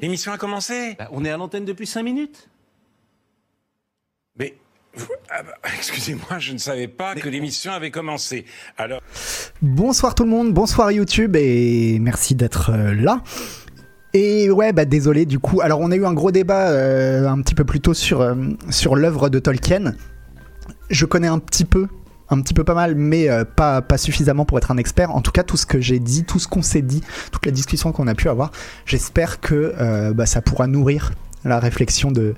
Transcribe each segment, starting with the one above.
L'émission a commencé Bah, on est à l'antenne depuis 5 minutes. Mais. ah bah, Excusez-moi, je ne savais pas que l'émission avait commencé. Alors. Bonsoir tout le monde, bonsoir YouTube et merci d'être euh, là. Et ouais, bah désolé du coup. Alors on a eu un gros débat euh, un petit peu plus tôt sur, euh, sur l'œuvre de Tolkien. Je connais un petit peu, un petit peu pas mal, mais euh, pas, suffisamment pour être un expert. En tout cas, tout ce que j'ai dit, tout ce qu'on s'est dit, toute la discussion qu'on a pu avoir, j'espère que euh, bah, ça pourra nourrir la réflexion de,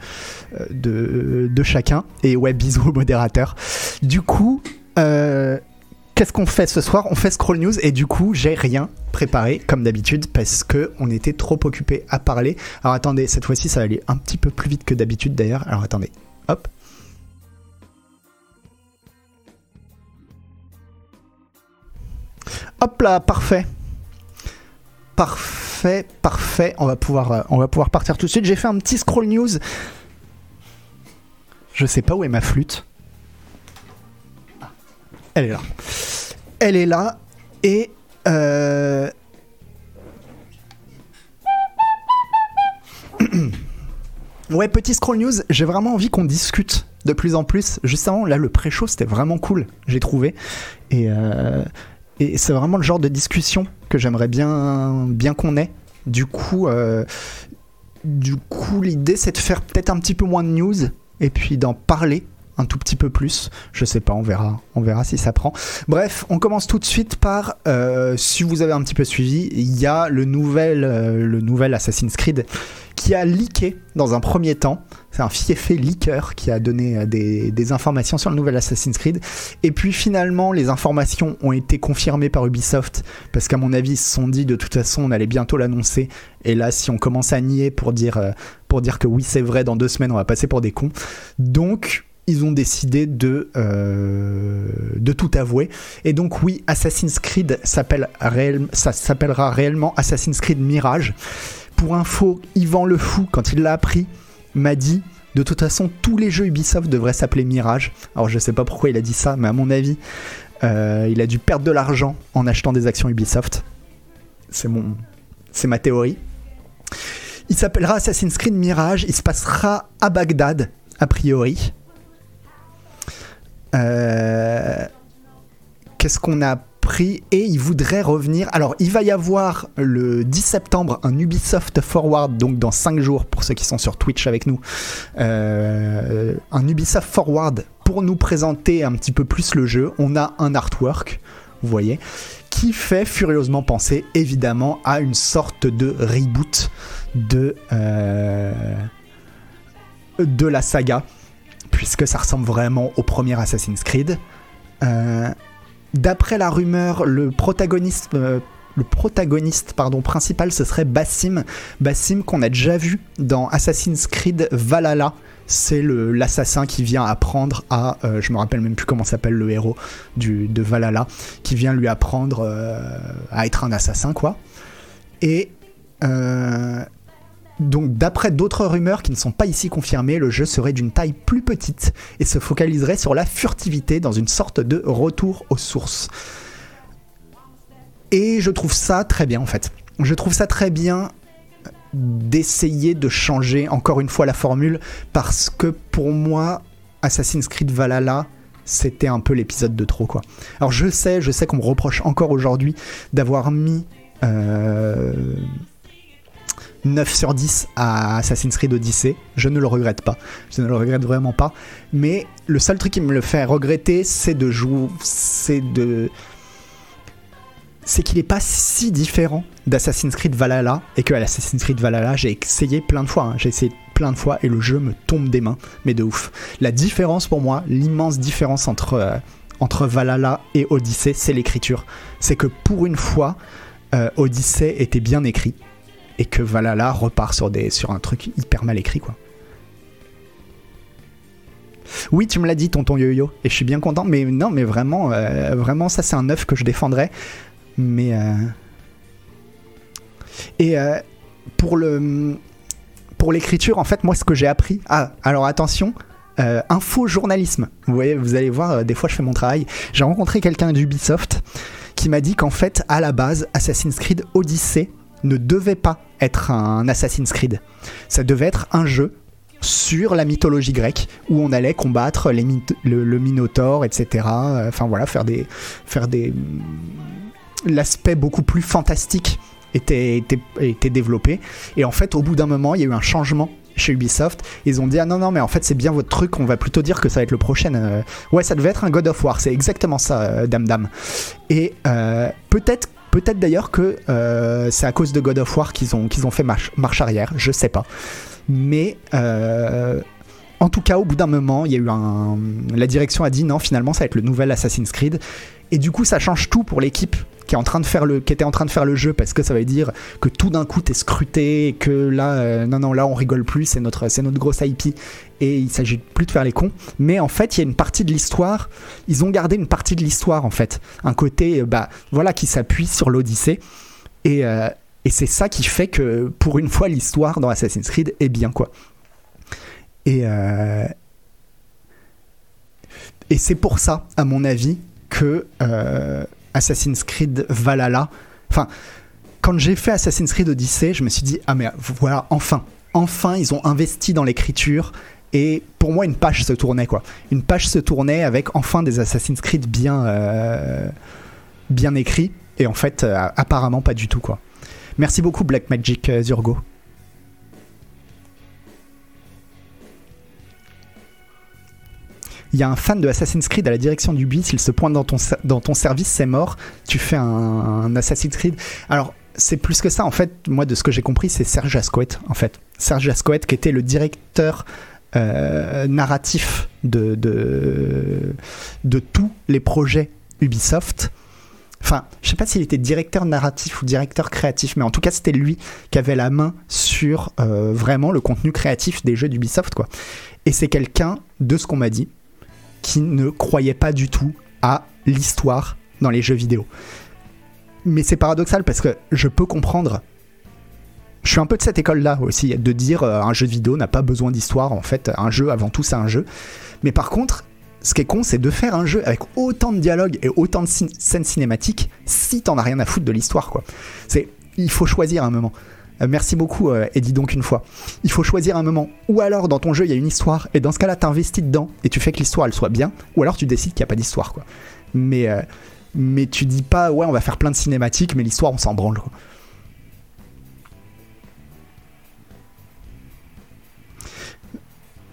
euh, chacun. Et ouais, bisous au modérateur. Du coup, qu'est-ce qu'on fait ce soir? On fait Scroll News et du coup, j'ai rien préparé comme d'habitude parce que on était trop occupé à parler. Alors attendez, cette fois-ci, ça va aller un petit peu plus vite que d'habitude d'ailleurs. Alors attendez, hop. Hop là, parfait. Parfait, parfait. On va pouvoir, euh, on va pouvoir partir tout de suite. J'ai fait un petit scroll news. Je sais pas où est ma flûte. Ah, Elle est là. Elle est là et euh, Ouais, petit scroll news, j'ai vraiment envie qu'on discute de plus en plus. Juste avant, là, le pré-show, c'était vraiment cool, j'ai trouvé. Et, euh, et c'est vraiment le genre de discussion que j'aimerais bien, bien qu'on ait. Du coup, euh, du coup l'idée, c'est de faire peut-être un petit peu moins de news et puis d'en parler un tout petit peu plus. Je sais pas, on verra, on verra si ça prend. Bref, on commence tout de suite par, euh, si vous avez un petit peu suivi, il y a le nouvel, euh, le nouvel Assassin's Creed qui a leaké dans un premier temps. C'est un fiefé leaker qui a donné euh, des, informations sur le nouvel Assassin's Creed. Et puis finalement, les informations ont été confirmées par Ubisoft parce qu'à mon avis, ils se sont dit de toute façon, on allait bientôt l'annoncer. Et là, si on commence à nier pour dire, pour dire que oui, c'est vrai, dans deux semaines, on va passer pour des cons. Donc, ils ont décidé de, euh, de tout avouer. Et donc oui, Assassin's Creed s'appelle réel- ça s'appellera réellement Assassin's Creed Mirage. Pour info, Yvan Le Fou, quand il l'a appris, m'a dit de toute façon, tous les jeux Ubisoft devraient s'appeler Mirage. Alors je sais pas pourquoi il a dit ça, mais à mon avis, euh, il a dû perdre de l'argent en achetant des actions Ubisoft. C'est mon, c'est ma théorie. Il s'appellera Assassin's Creed Mirage. Il se passera à Bagdad, a priori. Euh, Qu'est-ce qu'on a pris Et il voudrait revenir. Alors, il va y avoir le 10 septembre un Ubisoft Forward, donc dans 5 jours pour ceux qui sont sur Twitch avec nous. Euh, un Ubisoft Forward pour nous présenter un petit peu plus le jeu. On a un artwork, vous voyez, qui fait furieusement penser évidemment à une sorte de reboot de, euh, de la saga, puisque ça ressemble vraiment au premier Assassin's Creed. Euh, D'après la rumeur, le protagoniste, euh, le protagoniste pardon, principal, ce serait Bassim. Bassim qu'on a déjà vu dans Assassin's Creed Valhalla. C'est l'assassin qui vient apprendre à, euh, je me rappelle même plus comment s'appelle le héros de Valhalla, qui vient lui apprendre euh, à être un assassin, quoi. Et donc, d'après d'autres rumeurs qui ne sont pas ici confirmées, le jeu serait d'une taille plus petite et se focaliserait sur la furtivité dans une sorte de retour aux sources. Et je trouve ça très bien en fait. Je trouve ça très bien d'essayer de changer encore une fois la formule parce que pour moi, Assassin's Creed Valhalla, c'était un peu l'épisode de trop quoi. Alors je sais, je sais qu'on me reproche encore aujourd'hui d'avoir mis euh, 9 sur 10 à Assassin's Creed Odyssey. Je ne le regrette pas. Je ne le regrette vraiment pas. Mais le seul truc qui me le fait regretter, c'est de jouer. C'est de. C'est qu'il n'est pas si différent d'Assassin's Creed Valhalla. Et que à l'Assassin's Creed Valhalla, j'ai essayé plein de fois. hein. J'ai essayé plein de fois et le jeu me tombe des mains. Mais de ouf. La différence pour moi, l'immense différence entre, euh, Valhalla et Odyssey, c'est l'écriture. C'est que pour une fois, euh, Odyssey était bien écrit et que Valhalla repart sur, des, sur un truc hyper mal écrit quoi. Oui, tu me l'as dit, tonton Yo-Yo, et je suis bien content, mais non, mais vraiment, euh, vraiment, ça c'est un œuf que je défendrais. Mais. euh, Et euh, pour. Pour l'écriture, en fait, moi, ce que j'ai appris. Ah, alors attention, euh, infojournalisme. Vous voyez, vous allez voir, euh, des fois je fais mon travail. J'ai rencontré quelqu'un d'Ubisoft qui m'a dit qu'en fait, à la base, Assassin's Creed Odyssey ne devait pas être un Assassin's Creed. Ça devait être un jeu sur la mythologie grecque où on allait combattre les le, le, Minotaure, etc. Enfin voilà, faire des, faire des, l'aspect beaucoup plus fantastique était, était, était développé. Et en fait, au bout d'un moment, il y a eu un changement chez Ubisoft. Ils ont dit ah non non mais en fait c'est bien votre truc. On va plutôt dire que ça va être le prochain. Euh, ouais ça devait être un God of War. C'est exactement ça, euh, Dame Dame. Et euh, peut-être peut-être d'ailleurs que c'est à cause de God of War qu'ils ont fait marche, arrière. Je sais pas. Mais en tout cas, au bout d'un moment, il y a eu. La direction a dit non, finalement, ça va être le nouvel Assassin's Creed. Et du coup, ça change tout pour l'équipe qui est en train de faire le qui était en train de faire le jeu parce que ça veut dire que tout d'un coup t'es scruté et que là euh, non non là on rigole plus c'est notre c'est notre grosse IP et il s'agit plus de faire les cons. Mais en fait il y a une partie de l'histoire ils ont gardé une partie de l'histoire en fait. Un côté euh, bah voilà qui s'appuie sur l'Odyssée. Et euh, et c'est ça qui fait que pour une fois l'histoire dans Assassin's Creed est bien quoi. Et et c'est pour ça à mon avis que Assassin's Creed Valhalla. Enfin, quand j'ai fait Assassin's Creed Odyssey, je me suis dit, ah mais voilà, enfin, enfin, ils ont investi dans l'écriture. Et pour moi, une page se tournait, quoi. Une page se tournait avec enfin des Assassin's Creed bien, euh, bien écrits. Et en fait, euh, apparemment, pas du tout, quoi. Merci beaucoup, Black Magic euh, Zurgo. Il y a un fan de Assassin's Creed à la direction du il se pointe dans ton, dans ton service, c'est mort, tu fais un, Assassin's Creed. Alors, c'est plus que ça, en fait, moi, de ce que j'ai compris, c'est Serge Ascoët, en fait. Serge Ascoët, qui était le directeur euh, narratif de, de, de tous les projets Ubisoft. Enfin, je sais pas s'il était directeur narratif ou directeur créatif, mais en tout cas, c'était lui qui avait la main sur euh, vraiment le contenu créatif des jeux d'Ubisoft, quoi. Et c'est quelqu'un, de ce qu'on m'a dit, qui ne croyait pas du tout à l'histoire dans les jeux vidéo. Mais c'est paradoxal parce que je peux comprendre. Je suis un peu de cette école-là aussi, de dire euh, un jeu vidéo n'a pas besoin d'histoire. En fait, un jeu, avant tout, c'est un jeu. Mais par contre, ce qui est con, c'est de faire un jeu avec autant de dialogues et autant de scènes cinématiques si t'en as rien à foutre de l'histoire, quoi. C'est, il faut choisir un moment. Euh, merci beaucoup, euh, et dis donc une fois. Il faut choisir un moment. Ou alors, dans ton jeu, il y a une histoire, et dans ce cas-là, t'investis dedans, et tu fais que l'histoire, elle soit bien. Ou alors, tu décides qu'il n'y a pas d'histoire, quoi. Mais, euh, mais tu dis pas, ouais, on va faire plein de cinématiques, mais l'histoire, on s'en branle.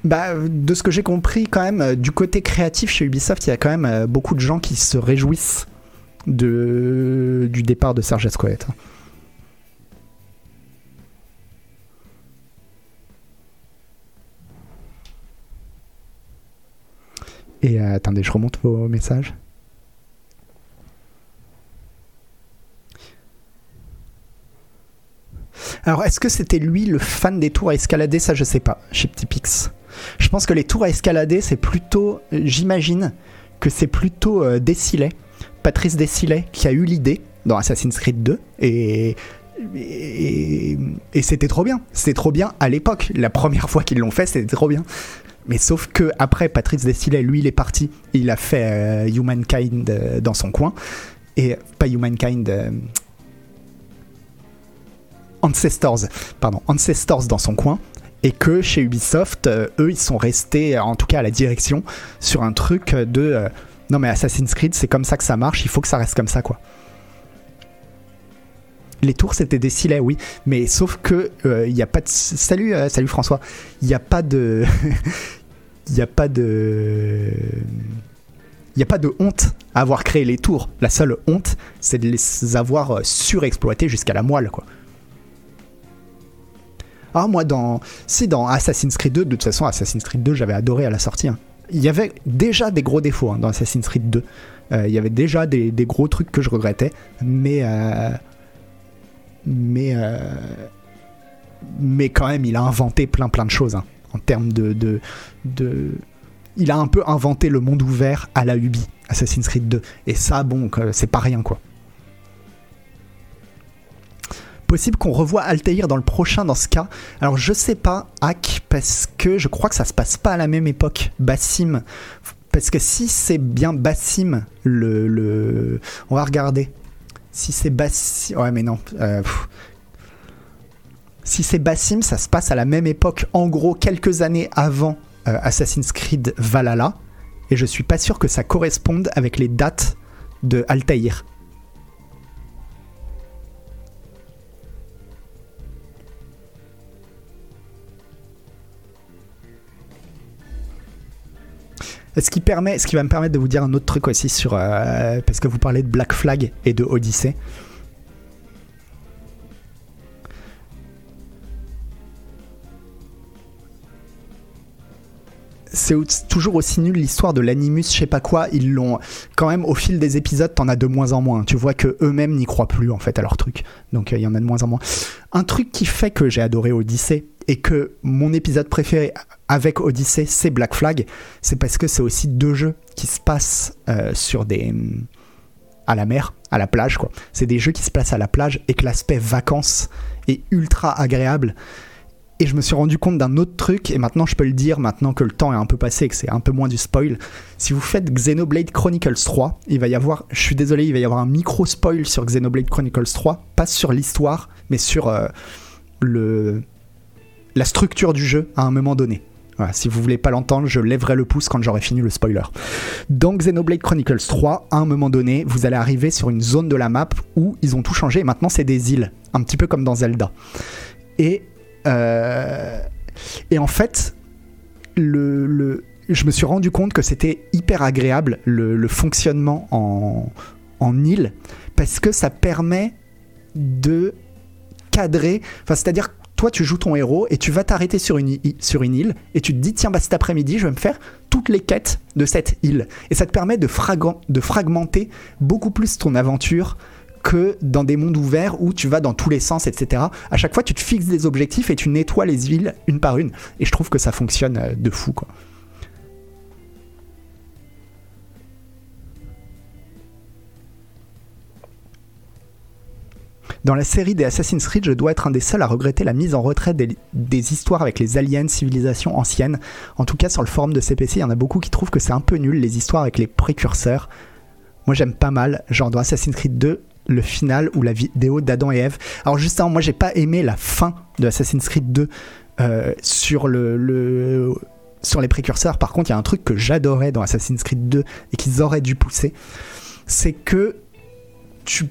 Bah, de ce que j'ai compris, quand même, du côté créatif chez Ubisoft, il y a quand même beaucoup de gens qui se réjouissent de, du départ de Serge Ascoët. Et euh, attendez, je remonte vos messages. Alors, est-ce que c'était lui le fan des tours à escalader? Ça, je sais pas, chez Petit Pix. Je pense que les tours à escalader, c'est plutôt. J'imagine que c'est plutôt euh, Patrice Desilet, qui a eu l'idée dans Assassin's Creed 2. Et. Et, et c'était trop bien. C'était trop bien à l'époque. La première fois qu'ils l'ont fait, c'était trop bien. Mais sauf que après, Patrice Desilets, lui, il est parti. Il a fait euh, Humankind euh, dans son coin. Et pas Humankind. Euh, Ancestors, pardon, Ancestors dans son coin, et que chez Ubisoft, eux, ils sont restés, en tout cas à la direction, sur un truc de non mais Assassin's Creed, c'est comme ça que ça marche, il faut que ça reste comme ça, quoi. Les tours c'était des silets, oui, mais sauf que il n'y a pas de salut, salut François, il n'y a pas de il n'y a pas de. Il n'y a pas de honte à avoir créé les tours. La seule honte, c'est de les avoir euh, surexploités jusqu'à la moelle, quoi. Ah, moi, dans. Si, dans Assassin's Creed 2, de toute façon, Assassin's Creed 2, j'avais adoré à la sortie. Hein. Il y avait déjà des gros défauts hein, dans Assassin's Creed 2. Euh, il y avait déjà des, gros trucs que je regrettais, mais. Euh, mais. mais quand même, il a inventé plein plein de choses. Hein en termes de, de, Il a un peu inventé le monde ouvert à la Ubi, Assassin's Creed 2. Et ça, bon, c'est pas rien, quoi. Possible qu'on revoie Altair dans le prochain dans ce cas. Alors je sais pas, Hack, parce que je crois que ça se passe pas à la même époque. Bassim. Parce que si c'est bien Bassim, le, le. On va regarder. Euh, si c'est Bassim, ça se passe à la même époque, en gros quelques années avant euh, Assassin's Creed Valhalla, et je suis pas sûr que ça corresponde avec les dates de Altaïr. Ce qui, permet, ce qui va me permettre de vous dire un autre truc aussi sur. euh, parce que vous parlez de Black Flag et de Odyssey. c'est toujours aussi nul l'histoire de l'animus, je sais pas quoi. Ils l'ont quand même au fil des épisodes, t'en as de moins en moins. Tu vois que eux-mêmes n'y croient plus en fait à leur truc. Donc euh, il y en a de moins en moins. Un truc qui fait que j'ai adoré Odyssey et que mon épisode préféré avec Odyssey c'est Black Flag, c'est parce que c'est aussi deux jeux qui se passent euh, sur des à la mer, à la plage quoi. C'est des jeux qui se passent à la plage et que l'aspect vacances est ultra agréable. Et je me suis rendu compte d'un autre truc, et maintenant je peux le dire, maintenant que le temps est un peu passé et que c'est un peu moins du spoil. Si vous faites Xenoblade Chronicles 3, il va y avoir, je suis désolé, il va y avoir un micro spoil sur Xenoblade Chronicles 3, pas sur l'histoire, mais sur euh, le, la structure du jeu à un moment donné. Si vous voulez pas l'entendre, je lèverai le pouce quand j'aurai fini le spoiler. Dans Xenoblade Chronicles 3, à un moment donné, vous allez arriver sur une zone de la map où ils ont tout changé et maintenant c'est des îles, un petit peu comme dans Zelda. Et euh, et en fait, le, le- je me suis rendu compte que c'était hyper agréable le, le fonctionnement en, en île parce que ça permet de cadrer. Enfin, c'est-à-dire, toi, tu joues ton héros et tu vas t'arrêter sur une, île et tu te dis, tiens, bah, cet après-midi, je vais me faire toutes les quêtes de cette île. Et ça te permet de, fragan- de fragmenter beaucoup plus ton aventure que dans des mondes ouverts où tu vas dans tous les sens, etc. À chaque fois, tu te fixes des objectifs et tu nettoies les villes une par une. Et je trouve que ça fonctionne euh, de fou, quoi. Dans la série des Assassin's Creed, je dois être un des seuls à regretter la mise en retrait des, histoires avec les aliens, civilisations anciennes. En tout cas, sur le forum de CPC, il y en a beaucoup qui trouvent que c'est un peu nul les histoires avec les précurseurs. Moi, j'aime pas mal, genre dans Assassin's Creed 2, le final ou la vidéo d'Adam et Ève. Alors, justement, moi, j'ai pas aimé la fin de Assassin's Creed 2 euh, sur les précurseurs. Par contre, il y a un truc que j'adorais dans Assassin's Creed 2 et qu'ils auraient dû pousser, c'est que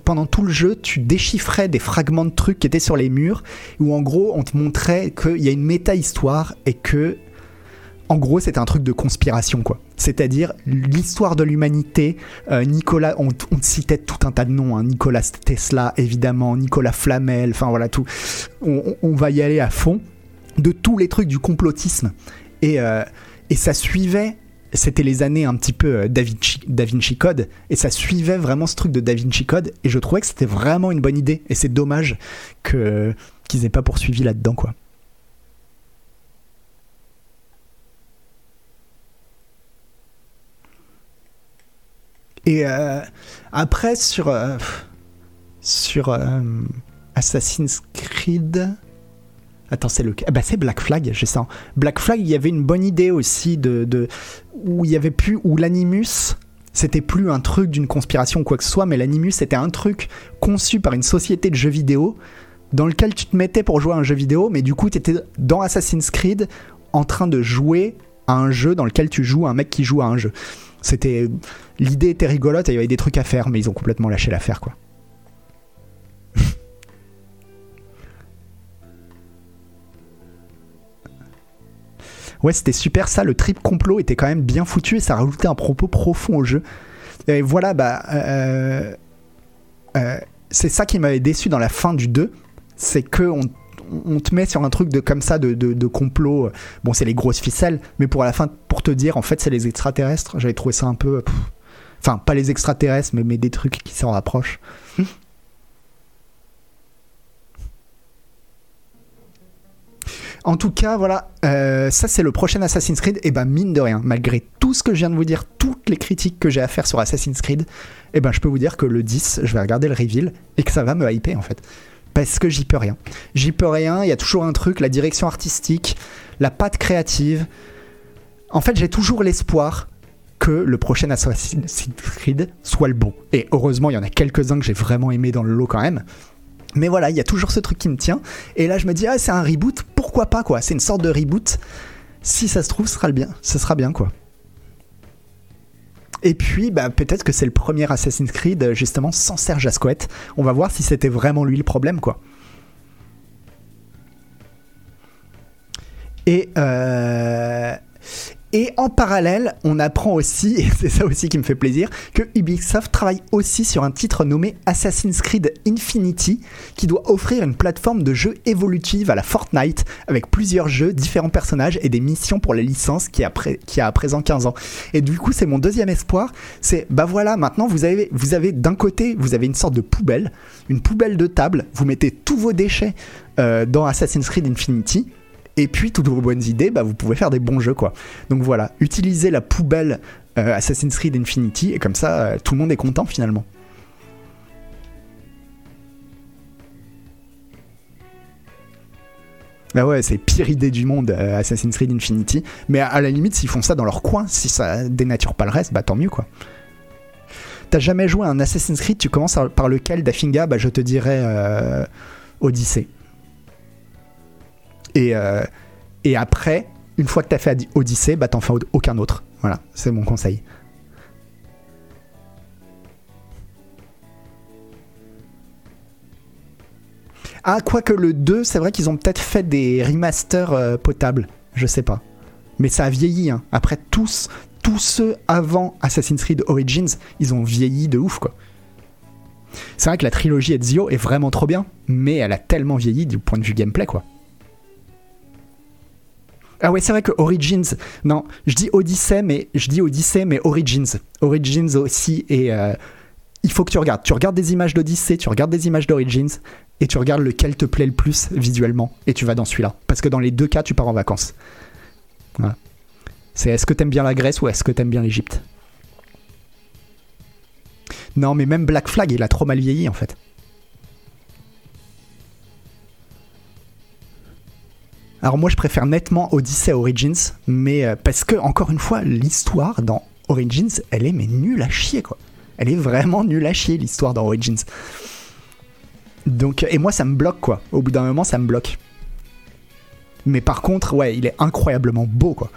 pendant tout le jeu, tu déchiffrais des fragments de trucs qui étaient sur les murs, où en gros, on te montrait qu'il y a une méta-histoire et que, en gros, c'était un truc de conspiration, quoi. C'est-à-dire l'histoire de l'humanité. euh, Nicolas, on, citait tout un tas de noms, hein, Nicolas Tesla, évidemment, Nicolas Flamel, enfin voilà tout. On va y aller à fond de tous les trucs du complotisme. Et, euh, et ça suivait c'était les années un petit peu euh, Da Vinci, Code, et ça suivait vraiment ce truc de Da Vinci Code, et je trouvais que c'était vraiment une bonne idée, et c'est dommage que qu'ils aient pas poursuivi là-dedans, quoi. Et euh, après, sur, sur euh, Assassin's Creed... Attends, c'est le. Ah bah, c'est Black Flag, j'ai ça. Black Flag, il y avait une bonne idée aussi de. de où il y avait plus. Où l'Animus. C'était plus un truc d'une conspiration ou quoi que ce soit, mais l'Animus c'était un truc conçu par une société de jeux vidéo dans lequel tu te mettais pour jouer à un jeu vidéo, mais du coup tu étais dans Assassin's Creed en train de jouer à un jeu dans lequel tu joues un mec qui joue à un jeu. C'était l'idée était rigolote il y avait des trucs à faire, mais ils ont complètement lâché l'affaire quoi. Ouais, c'était super ça. Le trip complot était quand même bien foutu et ça rajoutait un propos profond au jeu. Et voilà, bah. euh, euh, c'est ça qui m'avait déçu dans la fin du 2. C'est que on, te met sur un truc de comme ça de, complot. Bon, c'est les grosses ficelles, mais pour la fin, pour te dire, en fait, c'est les extraterrestres. J'avais trouvé ça un peu. Enfin, pas les extraterrestres, mais, mais des trucs qui s'en rapprochent. En tout cas, voilà, euh, ça c'est le prochain Assassin's Creed. Et ben mine de rien, malgré tout ce que je viens de vous dire, toutes les critiques que j'ai à faire sur Assassin's Creed, et ben je peux vous dire que le 10, je vais regarder le reveal et que ça va me hyper en fait. Parce que j'y peux rien. J'y peux rien, il y a toujours un truc, la direction artistique, la patte créative. En fait, j'ai toujours l'espoir que le prochain Assassin's Creed soit le bon. Et heureusement, il y en a quelques-uns que j'ai vraiment aimé dans le lot quand même. Mais voilà, il y a toujours ce truc qui me tient. Et là, je me dis, ah, c'est un reboot, pourquoi pas, quoi. C'est une sorte de reboot. Si ça se trouve, ce sera, bien, ce sera bien, quoi. Et puis, bah, peut-être que c'est le premier Assassin's Creed, justement, sans Serge Asquette. On va voir si c'était vraiment lui le problème, quoi. Et, euh, et en parallèle, on apprend aussi, et c'est ça aussi qui me fait plaisir, que Ubisoft travaille aussi sur un titre nommé Assassin's Creed Infinity, qui doit offrir une plateforme de jeu évolutive à la Fortnite, avec plusieurs jeux, différents personnages et des missions pour les licences qui a, à présent 15 ans. Et du coup, c'est mon deuxième espoir, c'est, bah voilà, maintenant vous avez, vous avez d'un côté, vous avez une sorte de poubelle, une poubelle de table, vous mettez tous vos déchets euh, dans Assassin's Creed Infinity, et puis, toutes vos bonnes idées, bah, vous pouvez faire des bons jeux, quoi. Donc voilà, utilisez la poubelle euh, Assassin's Creed Infinity, et comme ça, euh, tout le monde est content finalement. Bah ouais, c'est pire idée du monde, euh, Assassin's Creed Infinity. Mais à, la limite, s'ils font ça dans leur coin, si ça dénature pas le reste, bah tant mieux quoi. T'as jamais joué à un Assassin's Creed, tu commences par lequel, Dafinga Bah je te dirais Odyssey. Et, euh, et après, une fois que tu as fait Odyssée, bah t'en fais aucun autre. Voilà, c'est mon conseil. Ah, quoique le 2, c'est vrai qu'ils ont peut-être fait des remasters euh, potables. Je sais pas. Mais ça a vieilli. Hein. Après, tous, tous ceux avant Assassin's Creed Origins, ils ont vieilli de ouf, quoi. C'est vrai que la trilogie Ezio est vraiment trop bien, mais elle a tellement vieilli du point de vue gameplay, quoi. Ah ouais, c'est vrai que Origins, non, je dis Odyssey, mais je dis Odyssey, mais Origins, Origins aussi. Et euh, il faut que tu regardes. Tu regardes des images d'Odyssey, tu regardes des images d'Origins, et tu regardes lequel te plaît le plus visuellement, et tu vas dans celui-là. Parce que dans les deux cas, tu pars en vacances. C'est est-ce que t'aimes bien la Grèce ou est-ce que t'aimes bien l'Égypte? Non, mais même Black Flag, il a trop mal vieilli en fait. Alors moi je préfère nettement Odyssey Origins, mais euh, parce que encore une fois l'histoire dans Origins elle est mais nulle à chier quoi. Elle est vraiment nulle à chier l'histoire dans Origins. Donc et moi ça me bloque quoi. Au bout d'un moment ça me bloque. Mais par contre ouais il est incroyablement beau quoi.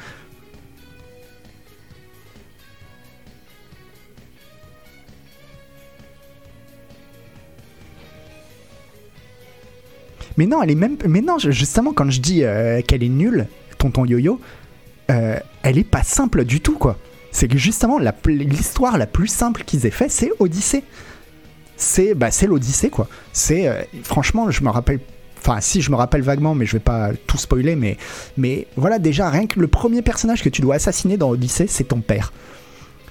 Mais non, elle est même. Mais non, justement, quand je dis euh, qu'elle est nulle, tonton Yo-Yo, euh, elle est pas simple du tout, quoi. C'est que justement, l'histoire la, plus simple qu'ils aient fait, c'est Odyssée. C'est bah, l'Odyssée, quoi. C'est. Euh, franchement, je me rappelle. Enfin, si, je me rappelle vaguement, mais je vais pas tout spoiler, mais, mais voilà, déjà, rien que le premier personnage que tu dois assassiner dans Odyssée, c'est ton père.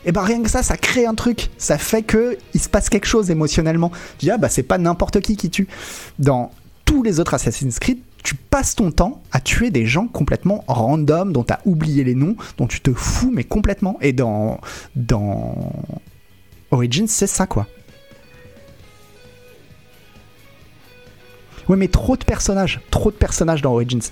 Et bah rien que ça, ça crée un truc. Ça fait que il se passe quelque chose émotionnellement. Tu dis, ah bah c'est pas n'importe qui qui tue. Dans les autres Assassin's Creed, tu passes ton temps à tuer des gens complètement random, dont tu as oublié les noms, dont tu te fous, mais complètement. Et dans, dans Origins, c'est ça, quoi. Ouais, mais trop de personnages, trop de personnages dans Origins.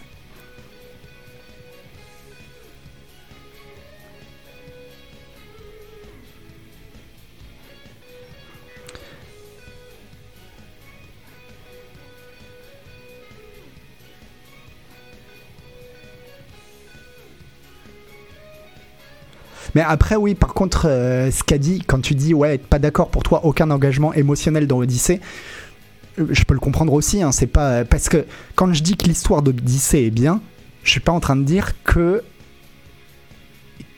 Mais après, oui, par contre, euh, ce qu'a dit, quand tu dis, ouais, pas d'accord pour toi, aucun engagement émotionnel dans Odyssée, euh, je peux le comprendre aussi. Hein, c'est pas parce que quand je dis que l'histoire d'Odyssée est bien, je suis pas en train de dire que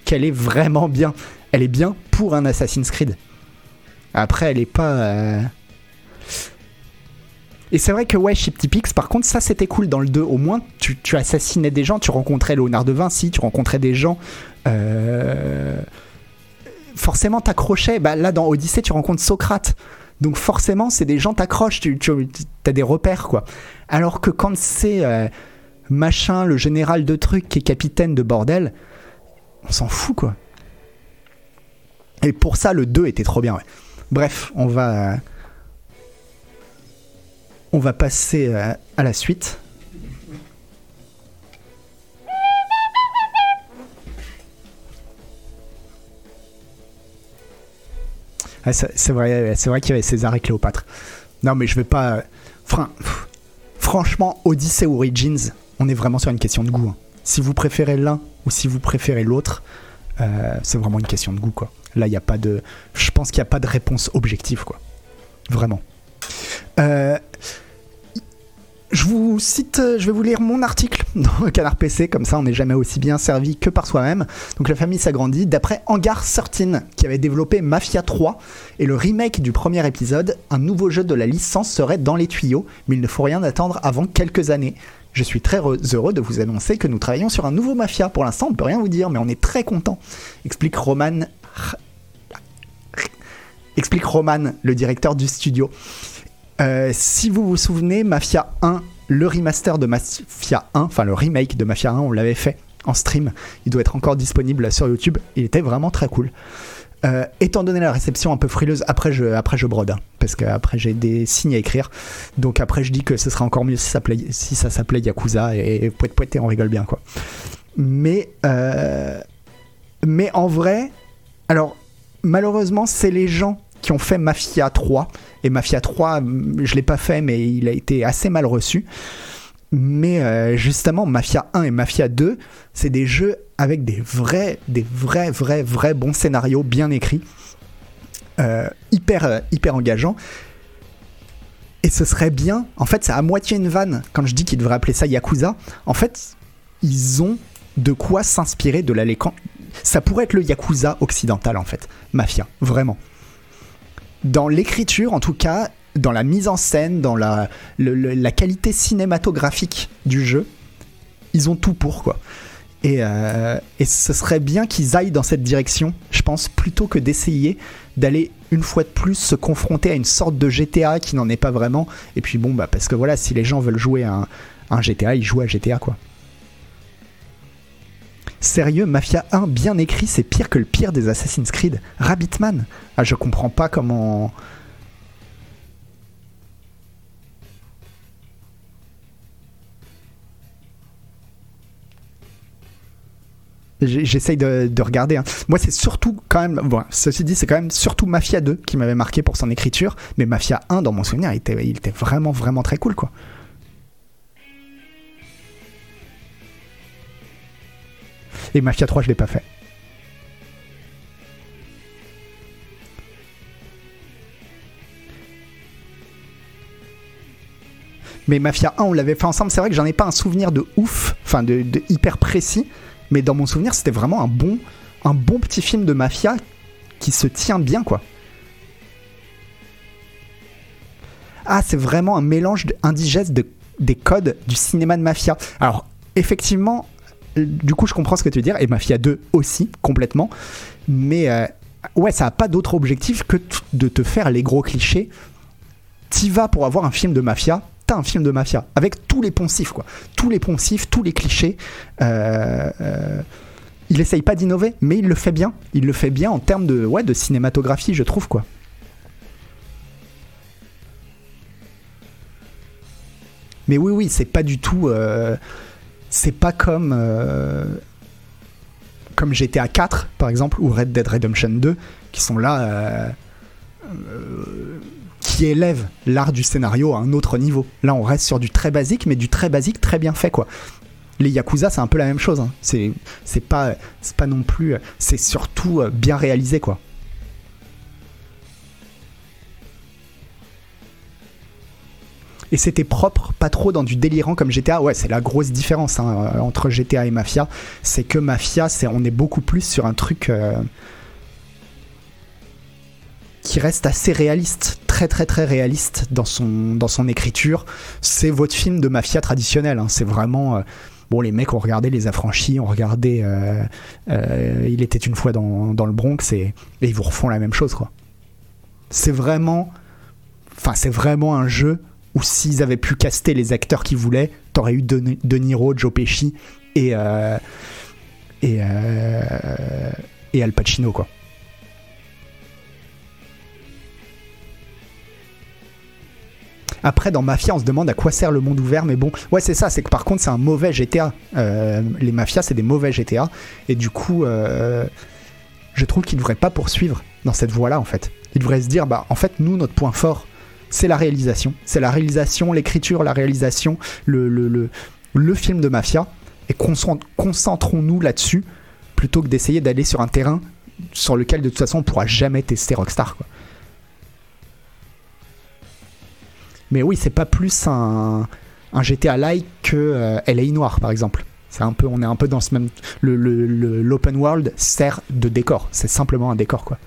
qu'elle est vraiment bien. Elle est bien pour un Assassin's Creed. Après, elle est pas. Euh, et c'est vrai que ouais, Chip Typix, par contre, ça c'était cool dans le 2. Au moins, tu, assassinais des gens, tu rencontrais Léonard de Vinci, tu rencontrais des gens euh, forcément t'accrochais. Bah, là, dans Odyssée, tu rencontres Socrate. Donc forcément, c'est des gens t'accrochent, tu, as des repères, quoi. Alors que quand c'est euh, machin, le général de trucs qui est capitaine de bordel, on s'en fout, quoi. Et pour ça, le 2 était trop bien, Bref, on va... On va passer euh, à la suite. c'est vrai, vrai qu'il y avait César et Cléopâtre. Non, mais je vais pas. Pff, franchement, Odyssey Origins, on est vraiment sur une question de goût. hein. Si vous préférez l'un ou si vous préférez l'autre, euh, c'est vraiment une question de goût, quoi. Là, il a pas de. Je pense qu'il n'y a pas de réponse objective, quoi. Vraiment. Euh, je vous cite, euh, je vais vous lire mon article dans Canard PC, comme ça on n'est jamais aussi bien servi que par soi-même. Donc la famille s'agrandit. D'après Hangar 13, qui avait développé Mafia 3 et le remake du premier épisode, un nouveau jeu de la licence serait dans les tuyaux, mais il ne faut rien attendre avant quelques années. Je suis très heureux de vous annoncer que nous travaillons sur un nouveau Mafia. Pour l'instant, on ne peut rien vous dire, mais on est très content. Explique Roman. Explique Roman, le directeur du studio. Euh, si vous vous souvenez, Mafia 1, le remaster de Mafia 1, enfin le remake de Mafia 1, on l'avait fait en stream. Il doit être encore disponible sur YouTube. Il était vraiment très cool. Euh, étant donné la réception un peu frileuse, après je, brode, hein, parce qu'après j'ai des signes à écrire. Donc après je dis que ce serait encore mieux si ça, s'appelait- si s'appelait Yakuza et, et poète poète et on rigole bien quoi. Mais, euh, mais en vrai, alors malheureusement c'est les gens qui ont fait Mafia 3 et Mafia 3 hum, je l'ai pas fait mais il a été assez mal reçu. Mais euh, justement, Mafia 1 et Mafia 2, c'est des jeux avec des vrais, des vrais, vrais, vrais bons scénarios bien écrits, euh, hyper, euh, hyper engageants. Et ce serait bien, en fait, c'est à moitié une vanne quand je dis qu'ils devraient appeler ça Yakuza. En fait, ils ont de quoi s'inspirer de la lécan- Ça pourrait être le Yakuza occidental, en fait. Mafia, vraiment. Dans l'écriture, en tout cas, dans la mise en scène, dans la, qualité cinématographique du jeu, ils ont tout pour quoi. Et, euh, et ce serait bien qu'ils aillent dans cette direction, je pense, plutôt que d'essayer d'aller une fois de plus se confronter à une sorte de GTA qui n'en est pas vraiment. Et puis bon, bah parce que voilà, si les gens veulent jouer un, à un GTA, ils jouent à GTA quoi. Sérieux, Mafia 1 bien écrit, c'est pire que le pire des Assassin's Creed. Rabbitman Ah, je comprends pas comment. J'essaye de, de regarder. hein. Moi, c'est surtout quand même. Bon, ceci dit, c'est quand même surtout Mafia 2 qui m'avait marqué pour son écriture. Mais Mafia 1, dans mon souvenir, il était vraiment, vraiment très cool, quoi. Et Mafia 3, je l'ai pas fait. Mais Mafia 1, on l'avait fait ensemble. C'est vrai que j'en ai pas un souvenir de ouf, enfin de, hyper précis. Mais dans mon souvenir, c'était vraiment un bon, un bon petit film de mafia qui se tient bien, quoi. Ah, c'est vraiment un mélange indigeste de, des codes du cinéma de mafia. Alors, effectivement, du coup, je comprends ce que tu veux dire, et Mafia 2 aussi, complètement. Mais euh, ouais, ça n'a pas d'autre objectif que de te faire les gros clichés. T'y vas pour avoir un film de mafia, t'as un film de mafia, avec tous les poncifs, quoi. Tous les poncifs, tous les clichés. Euh, euh, il essaye pas d'innover, mais il le fait bien. Il le fait bien en termes de, ouais, de cinématographie, je trouve, quoi. Mais oui, oui, c'est pas du tout. C'est pas comme. euh, comme GTA 4, par exemple, ou Red Dead Redemption 2, qui sont là. euh, euh, qui élèvent l'art du scénario à un autre niveau. Là, on reste sur du très basique, mais du très basique très bien fait, quoi. Les Yakuza, c'est un peu la même chose. hein. C'est, pas, pas non plus, c'est surtout euh, bien réalisé, quoi. Et c'était propre, pas trop dans du délirant comme GTA. Ouais, c'est la grosse différence hein, euh, entre GTA et Mafia. C'est que Mafia, c'est, on est beaucoup plus sur un truc euh, qui reste assez réaliste, très très très réaliste dans son, dans son écriture. C'est votre film de Mafia traditionnel. hein. C'est vraiment. euh, Bon, les mecs ont regardé Les Affranchis, ont regardé Il était une fois dans, dans le Bronx et, et ils vous refont la même chose, quoi. C'est vraiment. Enfin, c'est vraiment un jeu où s'ils avaient pu caster les acteurs qu'ils voulaient, t'aurais eu De, Niro, Joe Pesci et. euh, et, euh, et Al Pacino, quoi. Après, dans Mafia, on se demande à quoi sert le monde ouvert, mais bon, ouais, c'est ça, c'est que par contre, c'est un mauvais GTA. Euh, les mafias, c'est des mauvais GTA, et du coup, je trouve qu'ils ne devraient pas poursuivre dans cette voie-là, en fait. Ils devraient se dire, bah, en fait, nous, notre point fort, c'est la réalisation. C'est la réalisation, l'écriture, la réalisation, le, le, le, le film de mafia. Et concentrons-nous là-dessus plutôt que d'essayer d'aller sur un terrain sur lequel de toute façon on pourra jamais tester Rockstar. Mais oui, c'est pas plus un, GTA-like que euh, LA Noir par exemple. C'est un peu, on est un peu dans ce même. L'open world sert de décor. C'est simplement un décor, quoi.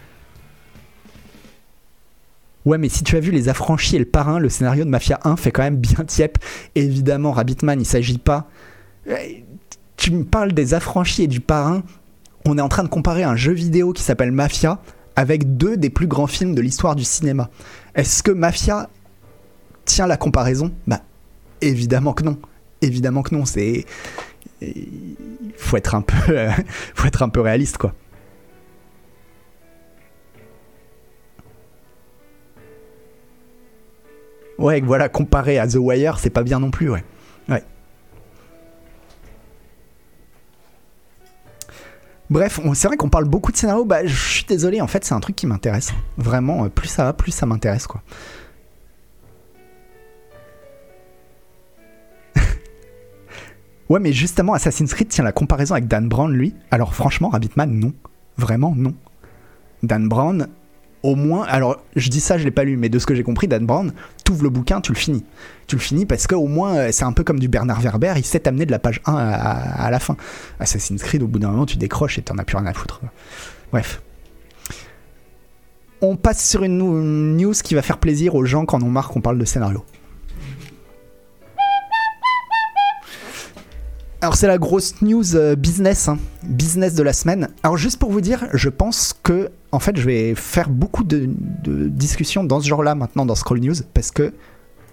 Ouais, mais si tu as vu Les Affranchis et le Parrain, le scénario de Mafia 1 fait quand même bien tiep. Évidemment, Rabbitman, il s'agit pas. Tu me parles des Affranchis et du Parrain. On est en train de comparer un jeu vidéo qui s'appelle Mafia avec deux des plus grands films de l'histoire du cinéma. Est-ce que Mafia tient la comparaison? Bah, évidemment que non. Évidemment que non. C'est il faut être un peu, faut être un peu réaliste, quoi. Ouais, voilà, comparé à The Wire, c'est pas bien non plus, ouais. Ouais. Bref, c'est vrai qu'on parle beaucoup de scénario. Bah, je suis désolé, en fait, c'est un truc qui m'intéresse. Vraiment, plus ça va, plus ça m'intéresse, quoi. Ouais, mais justement, Assassin's Creed tient la comparaison avec Dan Brown, lui. Alors franchement, Rabbitman, non. Vraiment, non. Dan Brown, au moins, alors je dis ça, je l'ai pas lu, mais de ce que j'ai compris, Dan Brown, ouvres le bouquin, tu le finis. Tu le finis parce qu'au moins, euh, c'est un peu comme du Bernard Werber, il sait t'amener de la page 1 à, la fin. Assassin's Creed, au bout d'un moment, tu décroches et t'en as plus rien à foutre. Bref. On passe sur une news qui va faire plaisir aux gens quand on marre qu'on parle de scénario. Alors c'est la grosse news euh, business, hein. business de la semaine. Alors juste pour vous dire, je pense que en fait je vais faire beaucoup de, discussions dans ce genre-là maintenant dans Scroll News parce que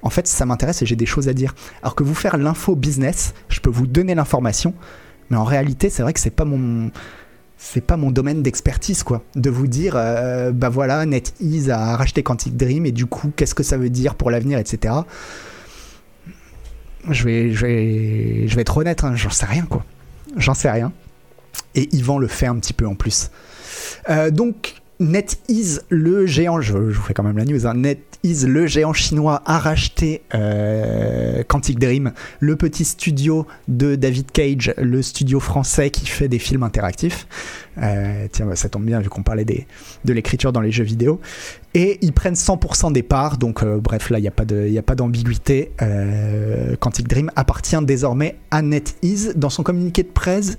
en fait ça m'intéresse et j'ai des choses à dire. Alors que vous faire l'info business, je peux vous donner l'information, mais en réalité c'est vrai que c'est pas mon c'est pas mon domaine d'expertise quoi de vous dire euh, bah voilà NetEase a racheté Quantic Dream et du coup qu'est-ce que ça veut dire pour l'avenir etc je vais, je vais, je vais être honnête, hein, j'en sais rien quoi. J'en sais rien. Et Yvan le fait un petit peu en plus. Euh, donc, NetEase, le géant, je, vous fais quand même la news, hein, NetEase, le géant chinois, a racheté euh, Quantic Dream, le petit studio de David Cage, le studio français qui fait des films interactifs. Euh, tiens, bah, ça tombe bien vu qu'on parlait des, de l'écriture dans les jeux vidéo. Et ils prennent 100% des parts, donc euh, bref, là, il n'y a pas d'ambiguïté. Quantic Dream appartient désormais à NetEase. Dans son communiqué de presse,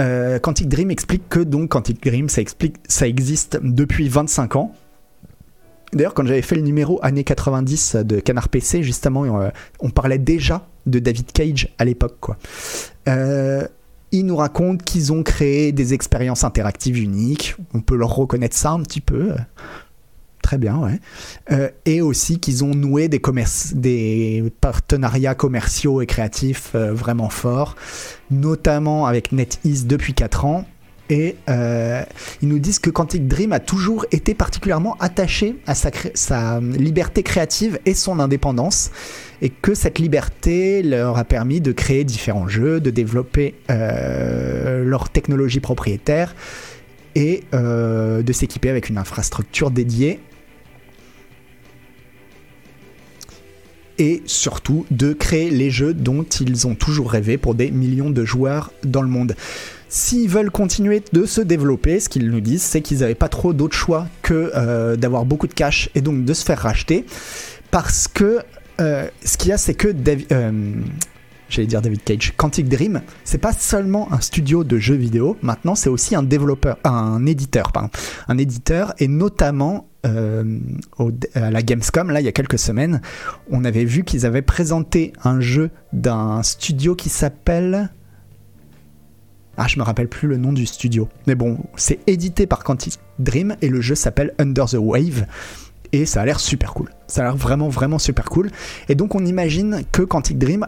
euh, Quantic Dream explique que donc Quantic Dream, ça, explique, ça existe depuis 25 ans. D'ailleurs, quand j'avais fait le numéro années 90 de Canard PC, justement, euh, on parlait déjà de David Cage à l'époque. Euh, ils nous racontent qu'ils ont créé des expériences interactives uniques. On peut leur reconnaître ça un petit peu. Très bien, ouais. Euh, et aussi qu'ils ont noué des, des partenariats commerciaux et créatifs euh, vraiment forts, notamment avec NetEase depuis 4 ans. Et euh, ils nous disent que Quantic Dream a toujours été particulièrement attaché à sa, sa liberté créative et son indépendance, et que cette liberté leur a permis de créer différents jeux, de développer leur technologie propriétaire et de s'équiper avec une infrastructure dédiée et surtout de créer les jeux dont ils ont toujours rêvé pour des millions de joueurs dans le monde. S'ils veulent continuer de se développer, ce qu'ils nous disent, c'est qu'ils n'avaient pas trop d'autre choix que euh, d'avoir beaucoup de cash et donc de se faire racheter. Parce que euh, ce qu'il y a, c'est que euh, j'allais dire David Cage, Quantic Dream, c'est pas seulement un studio de jeux vidéo, maintenant c'est aussi un développeur, un éditeur, pardon, un éditeur et notamment euh, à la Gamescom, là, il y a quelques semaines, on avait vu qu'ils avaient présenté un jeu d'un studio qui s'appelle. Ah, je me rappelle plus le nom du studio. Mais bon, c'est édité par Quantic Dream et le jeu s'appelle Under the Wave. Et ça a l'air super cool. Ça a l'air vraiment, vraiment super cool. Et donc, on imagine que Quantic Dream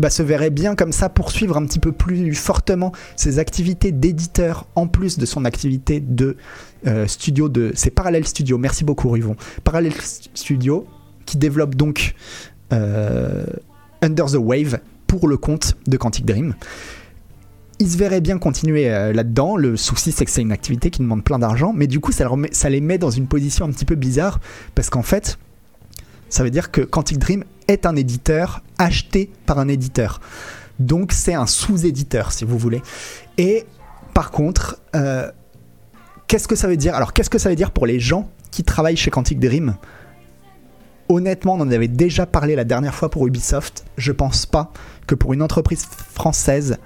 bah, se verrait bien comme ça poursuivre un petit peu plus fortement ses activités d'éditeur en plus de son activité de euh, studio de c'est Parallel Studio. Merci beaucoup Rivon. Parallel Studio qui développe donc euh, Under the Wave pour le compte de Quantic Dream. Ils se verraient bien continuer euh, là-dedans. Le souci, c'est que c'est une activité qui demande plein d'argent, mais du coup, ça, ça, les met dans une position un petit peu bizarre parce qu'en fait, ça veut dire que Quantic Dream un éditeur acheté par un éditeur. Donc, c'est un sous-éditeur, si vous voulez. Et par contre, euh, qu'est-ce que ça veut dire? Alors, qu'est-ce que ça veut dire pour les gens qui travaillent chez Quantic Dream Honnêtement, on en avait déjà parlé la dernière fois pour Ubisoft. Je pense pas que pour une entreprise française,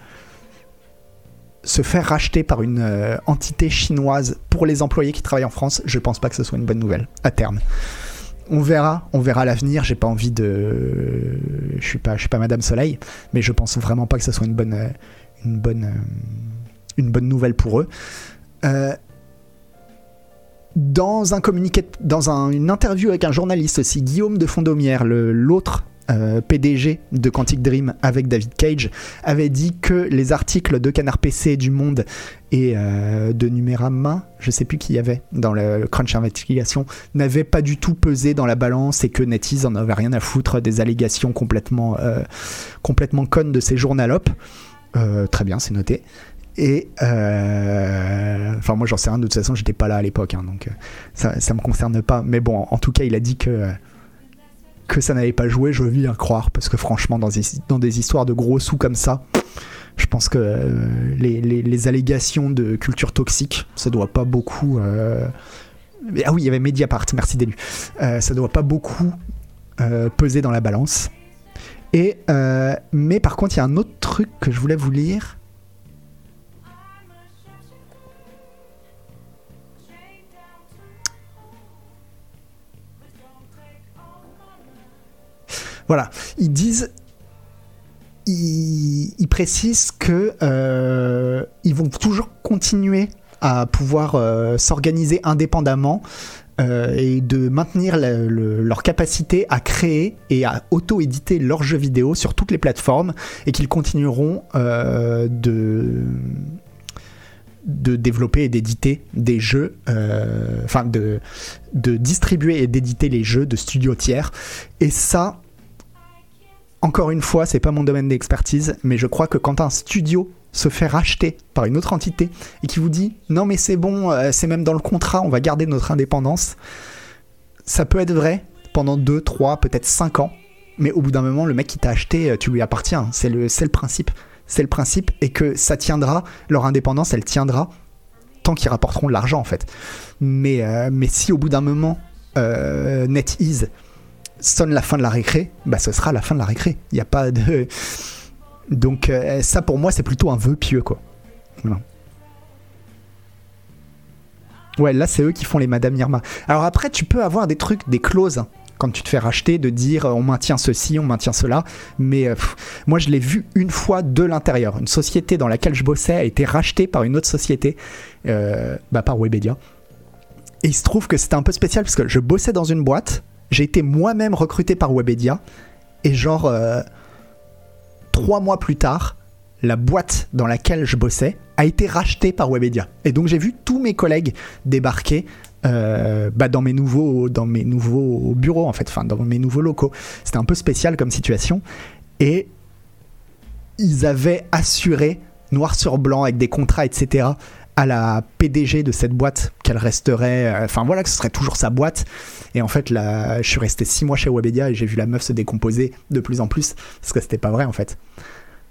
se faire racheter par une euh, entité chinoise pour les employés qui travaillent en France, je pense pas que ce soit une bonne nouvelle à terme. On verra, on verra l'avenir. J'ai pas envie de, je suis pas, suis pas Madame Soleil, mais je pense vraiment pas que ce soit une bonne, euh, euh, nouvelle pour eux. dans un communiqué, dans une interview avec un journaliste aussi, Guillaume de Fondomière, l'autre euh, PDG de Quantic Dream avec David Cage, avait dit que les articles de Canard PC du Monde et euh, de Numérama, je sais plus qui y avait dans le Crunch Investigation, n'avaient pas du tout pesé dans la balance et que NetEase en avait rien à foutre des allégations complètement, euh, complètement connes de ces journalopes. très bien, c'est noté. Et enfin, moi j'en sais rien, de toute façon, j'étais pas là à l'époque, hein, donc ça, ça me concerne pas. Mais bon, en tout cas, il a dit que que ça n'avait pas joué, je veux bien croire, parce que franchement, dans des, histoires de gros sous comme ça, je pense que euh, les, les, allégations de culture toxique, ça doit pas beaucoup. Euh, ah oui, il y avait Mediapart, merci d'élu. Euh, ça doit pas beaucoup peser dans la balance. Et, mais par contre, il y a un autre truc que je voulais vous lire. Voilà, ils disent, ils, précisent que euh, ils vont toujours continuer à pouvoir euh, s'organiser indépendamment euh, et de maintenir leur capacité à créer et à auto-éditer leurs jeux vidéo sur toutes les plateformes et qu'ils continueront de de développer et d'éditer des jeux, enfin de, de distribuer et d'éditer les jeux de studios tiers. Et ça, encore une fois, c'est pas mon domaine d'expertise, mais je crois que quand un studio se fait racheter par une autre entité et qui vous dit non mais c'est bon, euh, c'est même dans le contrat, on va garder notre indépendance, ça peut être vrai pendant 2, 3, peut-être 5 ans, mais au bout d'un moment, le mec qui t'a acheté, euh, tu lui appartiens, c'est le, le principe. C'est le principe et que ça tiendra, leur indépendance, elle tiendra tant qu'ils rapporteront de l'argent en fait. Mais, euh, mais si au bout d'un moment, NetEase sonne la fin de la récré, bah ce sera la fin de la récré. Il n'y a pas de. Donc euh, ça pour moi c'est plutôt un vœu pieux quoi. Ouais, là c'est eux qui font les Madame Irma. Alors après tu peux avoir des trucs, des clauses hein, quand tu te fais racheter de dire on maintient ceci, on maintient cela. Mais euh, moi je l'ai vu une fois de l'intérieur. Une société dans laquelle je bossais a été rachetée par une autre société, euh, bah, par Webedia. Et il se trouve que c'était un peu spécial parce que je bossais dans une boîte j'ai été moi-même recruté par Webedia. Et genre, euh, trois mois plus tard, la boîte dans laquelle je bossais a été rachetée par Webedia. Et donc j'ai vu tous mes collègues débarquer euh, bah, dans, mes nouveaux, dans mes nouveaux bureaux, en fait, enfin dans mes nouveaux locaux. C'était un peu spécial comme situation. Et ils avaient assuré, noir sur blanc, avec des contrats, etc., à la PDG de cette boîte qu'elle resterait, euh, enfin voilà, que ce serait toujours sa boîte. Et en fait, là, je suis resté six mois chez Webedia et j'ai vu la meuf se décomposer de plus en plus parce que c'était pas vrai en fait.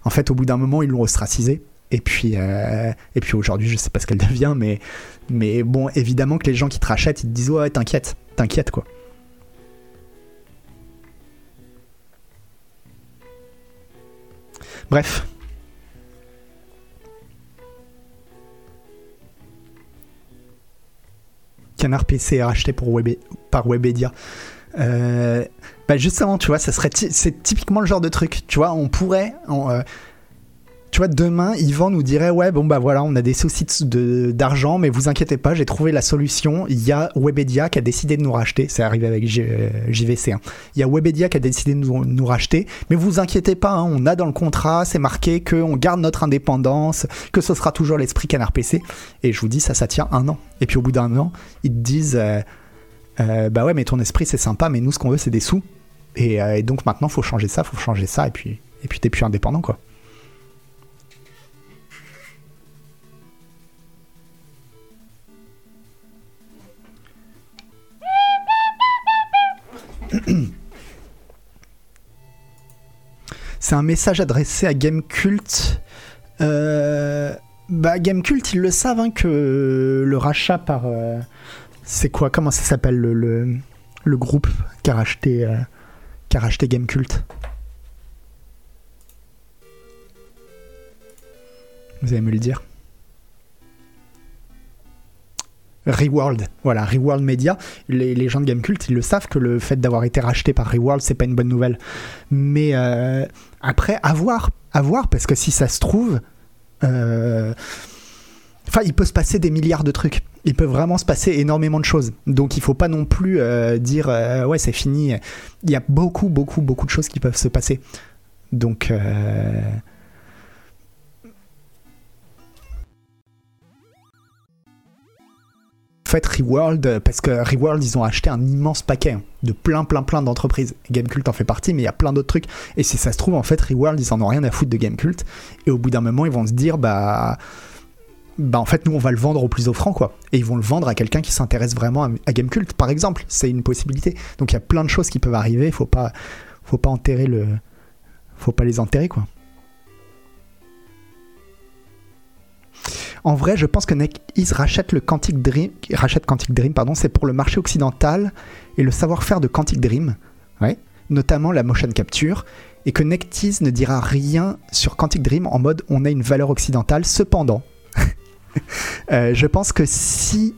En fait, au bout d'un moment, ils l'ont ostracisé. Et puis, euh, et puis aujourd'hui, je sais pas ce qu'elle devient, mais, mais bon, évidemment que les gens qui te rachètent, ils te disent ouais, t'inquiète, t'inquiète quoi. Bref, Canard PC est racheté pour par Webedia. Euh, bah justement, tu vois, ça serait c'est typiquement le genre de truc. Tu vois, on pourrait, euh, tu vois, demain, Yvan nous dirait Ouais, bon, bah voilà, on a des soucis d'argent, mais vous inquiétez pas, j'ai trouvé la solution. Il y a Webedia qui a décidé de nous racheter. C'est arrivé avec JVC. Hein. Il y a Webedia qui a décidé de nous, racheter, mais vous inquiétez pas, hein, on a dans le contrat, c'est marqué qu'on garde notre indépendance, que ce sera toujours l'esprit Canard PC. Et je vous dis, ça, ça tient un an. Et puis au bout d'un an, ils te disent euh, euh, Bah ouais, mais ton esprit, c'est sympa, mais nous, ce qu'on veut, c'est des sous. Et, et donc maintenant, faut changer ça, faut changer ça, et puis, et puis t'es plus indépendant, quoi. C'est un message adressé à Gamecult. Euh, bah, Gamecult, ils le savent hein, que le rachat par. Euh, c'est quoi Comment ça s'appelle le, groupe qui a racheté, euh, qui racheté Gamecult? Vous allez me le dire Reworld, voilà, Reworld Media. Les, gens de Gamecult, ils le savent que le fait d'avoir été racheté par Reworld, c'est pas une bonne nouvelle. Mais euh, après, à voir, à voir, parce que si ça se trouve, euh, enfin, il peut se passer des milliards de trucs. Il peut vraiment se passer énormément de choses. Donc, il faut pas non plus euh, dire ouais, c'est fini. Il y a beaucoup, beaucoup, beaucoup de choses qui peuvent se passer. Donc. Fait Reworld euh, parce que Reworld ils ont acheté un immense paquet hein, de plein plein plein d'entreprises. Gamecult en fait partie mais il y a plein d'autres trucs et si ça se trouve en fait Reworld ils en ont rien à foutre de Gamecult et au bout d'un moment ils vont se dire bah bah en fait nous on va le vendre au plus offrant quoi et ils vont le vendre à quelqu'un qui s'intéresse vraiment à, Gamecult par exemple, c'est une possibilité. Donc il y a plein de choses qui peuvent arriver, faut pas faut pas enterrer le faut pas les enterrer quoi. En vrai, je pense que NetEase rachète le Quantic Dream, rachète Quantic Dream, pardon, c'est pour le marché occidental et le savoir-faire de Quantic Dream, notamment la motion capture, et que NetEase ne dira rien sur Quantic Dream en mode on a une valeur occidentale. Cependant, euh, je pense que si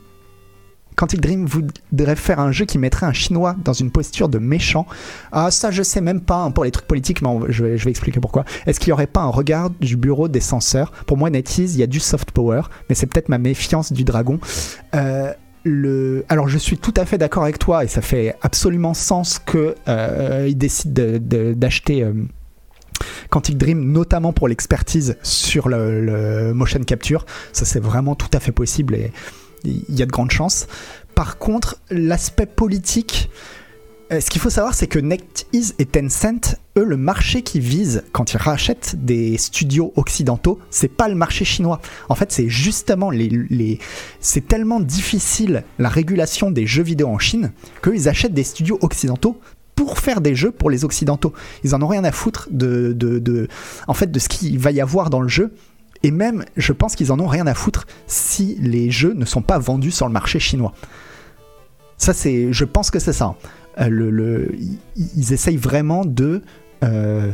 Quantic Dream voudrait faire un jeu qui mettrait un chinois dans une posture de méchant, ah ça je sais même pas hein, pour les trucs politiques, mais je vais, expliquer pourquoi. Est-ce qu'il y aurait pas un regard du bureau des censeurs? Pour moi, NetEase, il y a du soft power, mais c'est peut-être ma méfiance du dragon. Euh, le... Alors je suis tout à fait d'accord avec toi et ça fait absolument sens que euh, ils décident de- de- d'acheter euh, Quantic Dream, notamment pour l'expertise sur le, le motion capture. Ça c'est vraiment tout à fait possible et il y a de grandes chances. Par contre, l'aspect politique, euh, ce qu'il faut savoir, c'est que NetEase et Tencent, eux, le marché qu'ils visent quand ils rachètent des studios occidentaux, c'est pas le marché chinois. En fait, c'est justement les, les c'est tellement difficile la régulation des jeux vidéo en Chine qu'ils achètent des studios occidentaux pour faire des jeux pour les occidentaux. Ils en ont rien à foutre de, de, de en fait, de ce qu'il va y avoir dans le jeu. Et même, je pense qu'ils en ont rien à foutre si les jeux ne sont pas vendus sur le marché chinois. Ça, c'est, je pense que c'est ça. Euh, le, le- ils, essayent vraiment de, euh,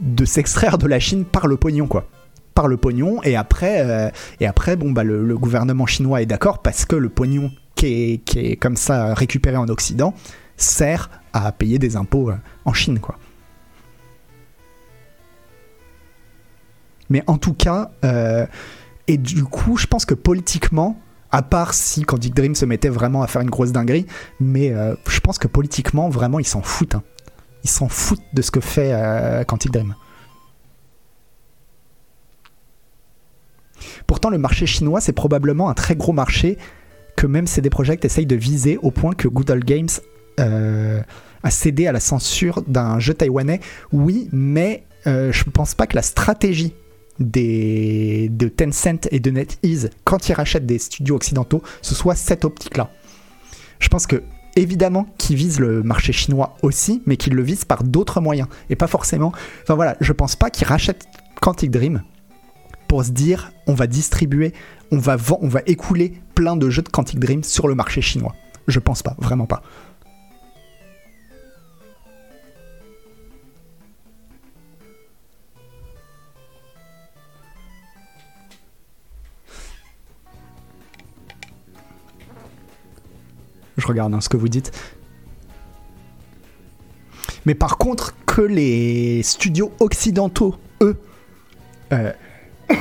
de s'extraire de la Chine par le pognon, quoi. Par le pognon, et après, euh, et après bon, bah, le, gouvernement chinois est d'accord parce que le pognon qui est, qui est comme ça récupéré en Occident sert à payer des impôts euh, en Chine, quoi. Mais en tout cas, euh, et du coup, je pense que politiquement, à part si Quantic Dream se mettait vraiment à faire une grosse dinguerie, mais euh, je pense que politiquement, vraiment, ils s'en foutent. hein. Ils s'en foutent de ce que fait euh, Quantic Dream. Pourtant, le marché chinois, c'est probablement un très gros marché que même CD Projekt essaye de viser au point que Good Games euh, a cédé à la censure d'un jeu taïwanais. Oui, mais je ne pense pas que la stratégie de Tencent et de NetEase quand ils rachètent des studios occidentaux, ce soit cette optique-là. Je pense que évidemment qu'ils visent le marché chinois aussi, mais qu'ils le visent par d'autres moyens et pas forcément. Enfin voilà, je pense pas qu'ils rachètent Quantic Dream pour se dire on va distribuer, on va on va écouler plein de jeux de Quantic Dream sur le marché chinois. Je pense pas, vraiment pas. Je regarde hein, ce que vous dites. Mais par contre, que les studios occidentaux, eux, euh,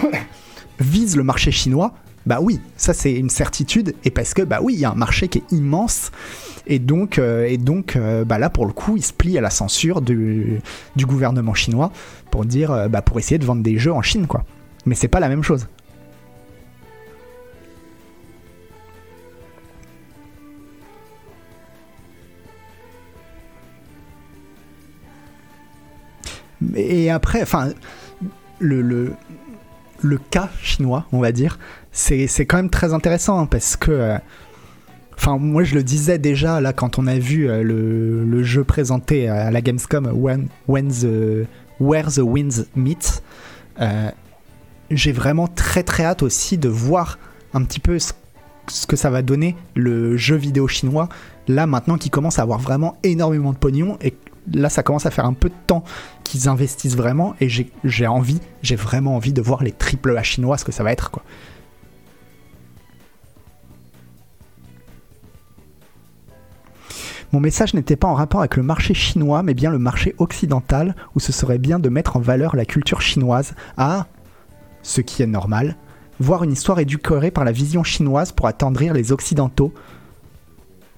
visent le marché chinois, bah oui, ça c'est une certitude. Et parce que, bah oui, il y a un marché qui est immense. Et donc, euh, et donc euh, bah là, pour le coup, ils se plient à la censure du, du gouvernement chinois pour dire, bah, pour essayer de vendre des jeux en Chine, quoi. Mais c'est pas la même chose. Et après, enfin, le, le, le cas chinois, on va dire, c'est quand même très intéressant parce que euh, Enfin, moi je le disais déjà là quand on a vu euh, le, le jeu présenté à la Gamescom, When, When the, Where the Winds Meet. euh, J'ai vraiment très très hâte aussi de voir un petit peu ce, ce que ça va donner le jeu vidéo chinois. Là maintenant qui commence à avoir vraiment énormément de pognon et là ça commence à faire un peu de temps qu'ils investissent vraiment et j'ai envie, j'ai vraiment envie de voir les triple A chinois ce que ça va être quoi. Mon message n'était pas en rapport avec le marché chinois, mais bien le marché occidental, où ce serait bien de mettre en valeur la culture chinoise. Ah, ce qui est normal. Voir une histoire édulcorée par la vision chinoise pour attendrir les occidentaux.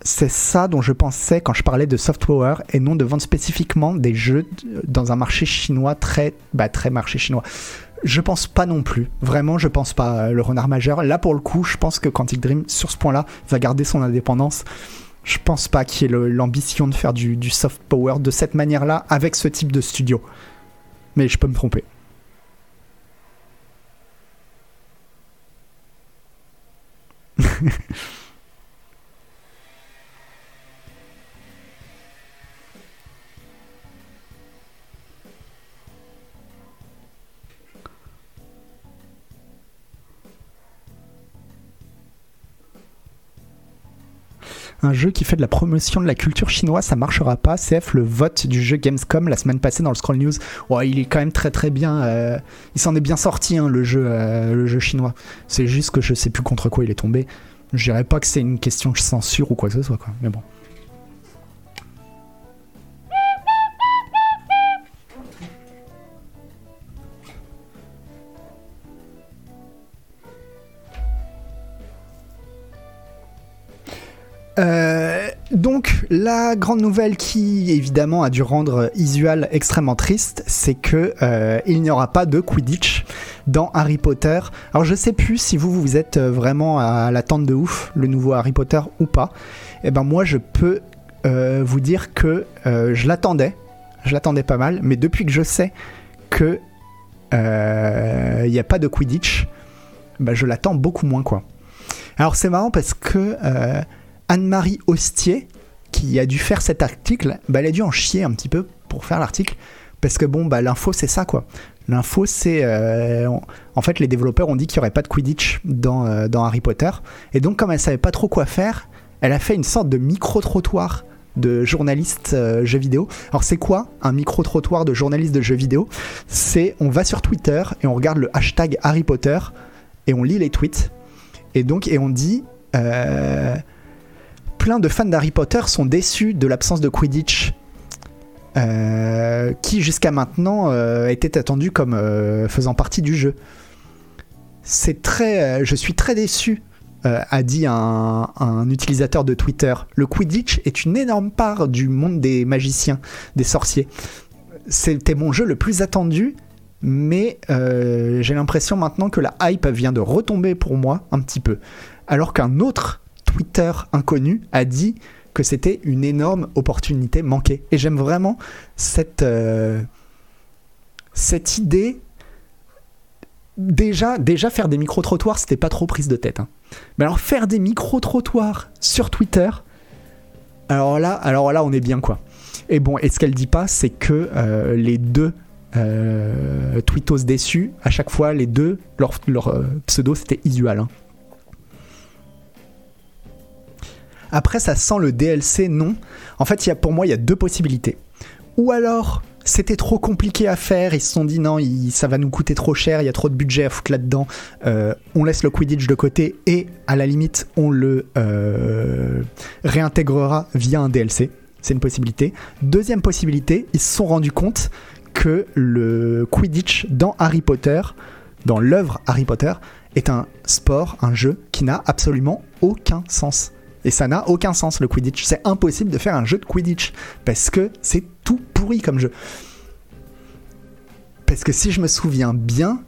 C'est ça dont je pensais quand je parlais de soft power et non de vendre spécifiquement des jeux dans un marché chinois très, bah, très marché chinois. Je pense pas non plus. Vraiment, je pense pas. euh, Le renard majeur, là pour le coup, je pense que Quantic Dream, sur ce point-là, va garder son indépendance. Je pense pas qu'il y ait l'ambition de faire du, du soft power de cette manière-là avec ce type de studio. Mais je peux me tromper. un jeu qui fait de la promotion de la culture chinoise, ça marchera pas. CF, le vote du jeu Gamescom la semaine passée dans le Scroll News, il est quand même très très bien. euh, il s'en est bien sorti, hein, le, jeu, euh, le jeu chinois. C'est juste que je sais plus contre quoi il est tombé. Je dirais pas que c'est une question de censure ou quoi que ce soit, quoi. Mais bon. La grande nouvelle qui, évidemment, a dû rendre Isual extrêmement triste, c'est que euh, il n'y aura pas de Quidditch dans Harry Potter. Alors, je sais plus si vous, vous êtes euh, vraiment à l'attente de ouf, le nouveau Harry Potter ou pas. Et ben, moi, je peux euh, vous dire que euh, je l'attendais. Je l'attendais pas mal, mais depuis que je sais que euh, il n'y a pas de Quidditch, ben, je l'attends beaucoup moins, quoi. Alors, c'est marrant parce que. euh, Anne-Marie Hostier, qui a dû faire cet article, bah, elle a dû en chier un petit peu pour faire l'article. Parce que bon, bah, l'info, c'est ça, quoi. L'info, c'est. euh, en fait, les développeurs ont dit qu'il n'y aurait pas de Quidditch dans, euh, dans Harry Potter. Et donc, comme elle savait pas trop quoi faire, elle a fait une sorte de micro-trottoir de journalistes euh, jeux vidéo. Alors, c'est quoi un micro-trottoir de journalistes de jeux vidéo? C'est on va sur Twitter et on regarde le hashtag Harry Potter et on lit les tweets. Et donc, et on dit. Plein de fans d'Harry Potter sont déçus de l'absence de Quidditch, euh, qui jusqu'à maintenant euh, était attendu comme euh, faisant partie du jeu. C'est très, je suis très déçu, a dit un, utilisateur de Twitter. Le Quidditch est une énorme part du monde des magiciens, des sorciers. C'était mon jeu le plus attendu. Mais j'ai l'impression maintenant que la hype vient de retomber pour moi un petit peu. Alors qu'un autre Twitter inconnu a dit que c'était une énorme opportunité manquée. Et j'aime vraiment cette, euh, idée. Déjà, déjà faire des micro-trottoirs, c'était pas trop prise de tête. hein. Mais alors faire des micro-trottoirs sur Twitter, alors là, alors là, on est bien quoi. Et bon, et ce qu'elle dit pas, c'est que euh, les deux euh, déçus, à chaque fois, les deux, leur, leur euh, pseudo c'était Isual. hein. Après, ça sent le DLC, non. En fait, y a, pour moi, il y a deux possibilités. Ou alors, c'était trop compliqué à faire, ils se sont dit non, ça va nous coûter trop cher, il y a trop de budget à foutre là-dedans, euh, on laisse le Quidditch de côté et à la limite, on le euh, réintégrera via un DLC. C'est une possibilité. Deuxième possibilité, ils se sont rendus compte que le Quidditch dans Harry Potter, dans l'œuvre Harry Potter, est un sport, un jeu qui n'a absolument aucun sens. Et ça n'a aucun sens le Quidditch. C'est impossible de faire un jeu de Quidditch parce que c'est tout pourri comme jeu. Parce que si je me souviens bien,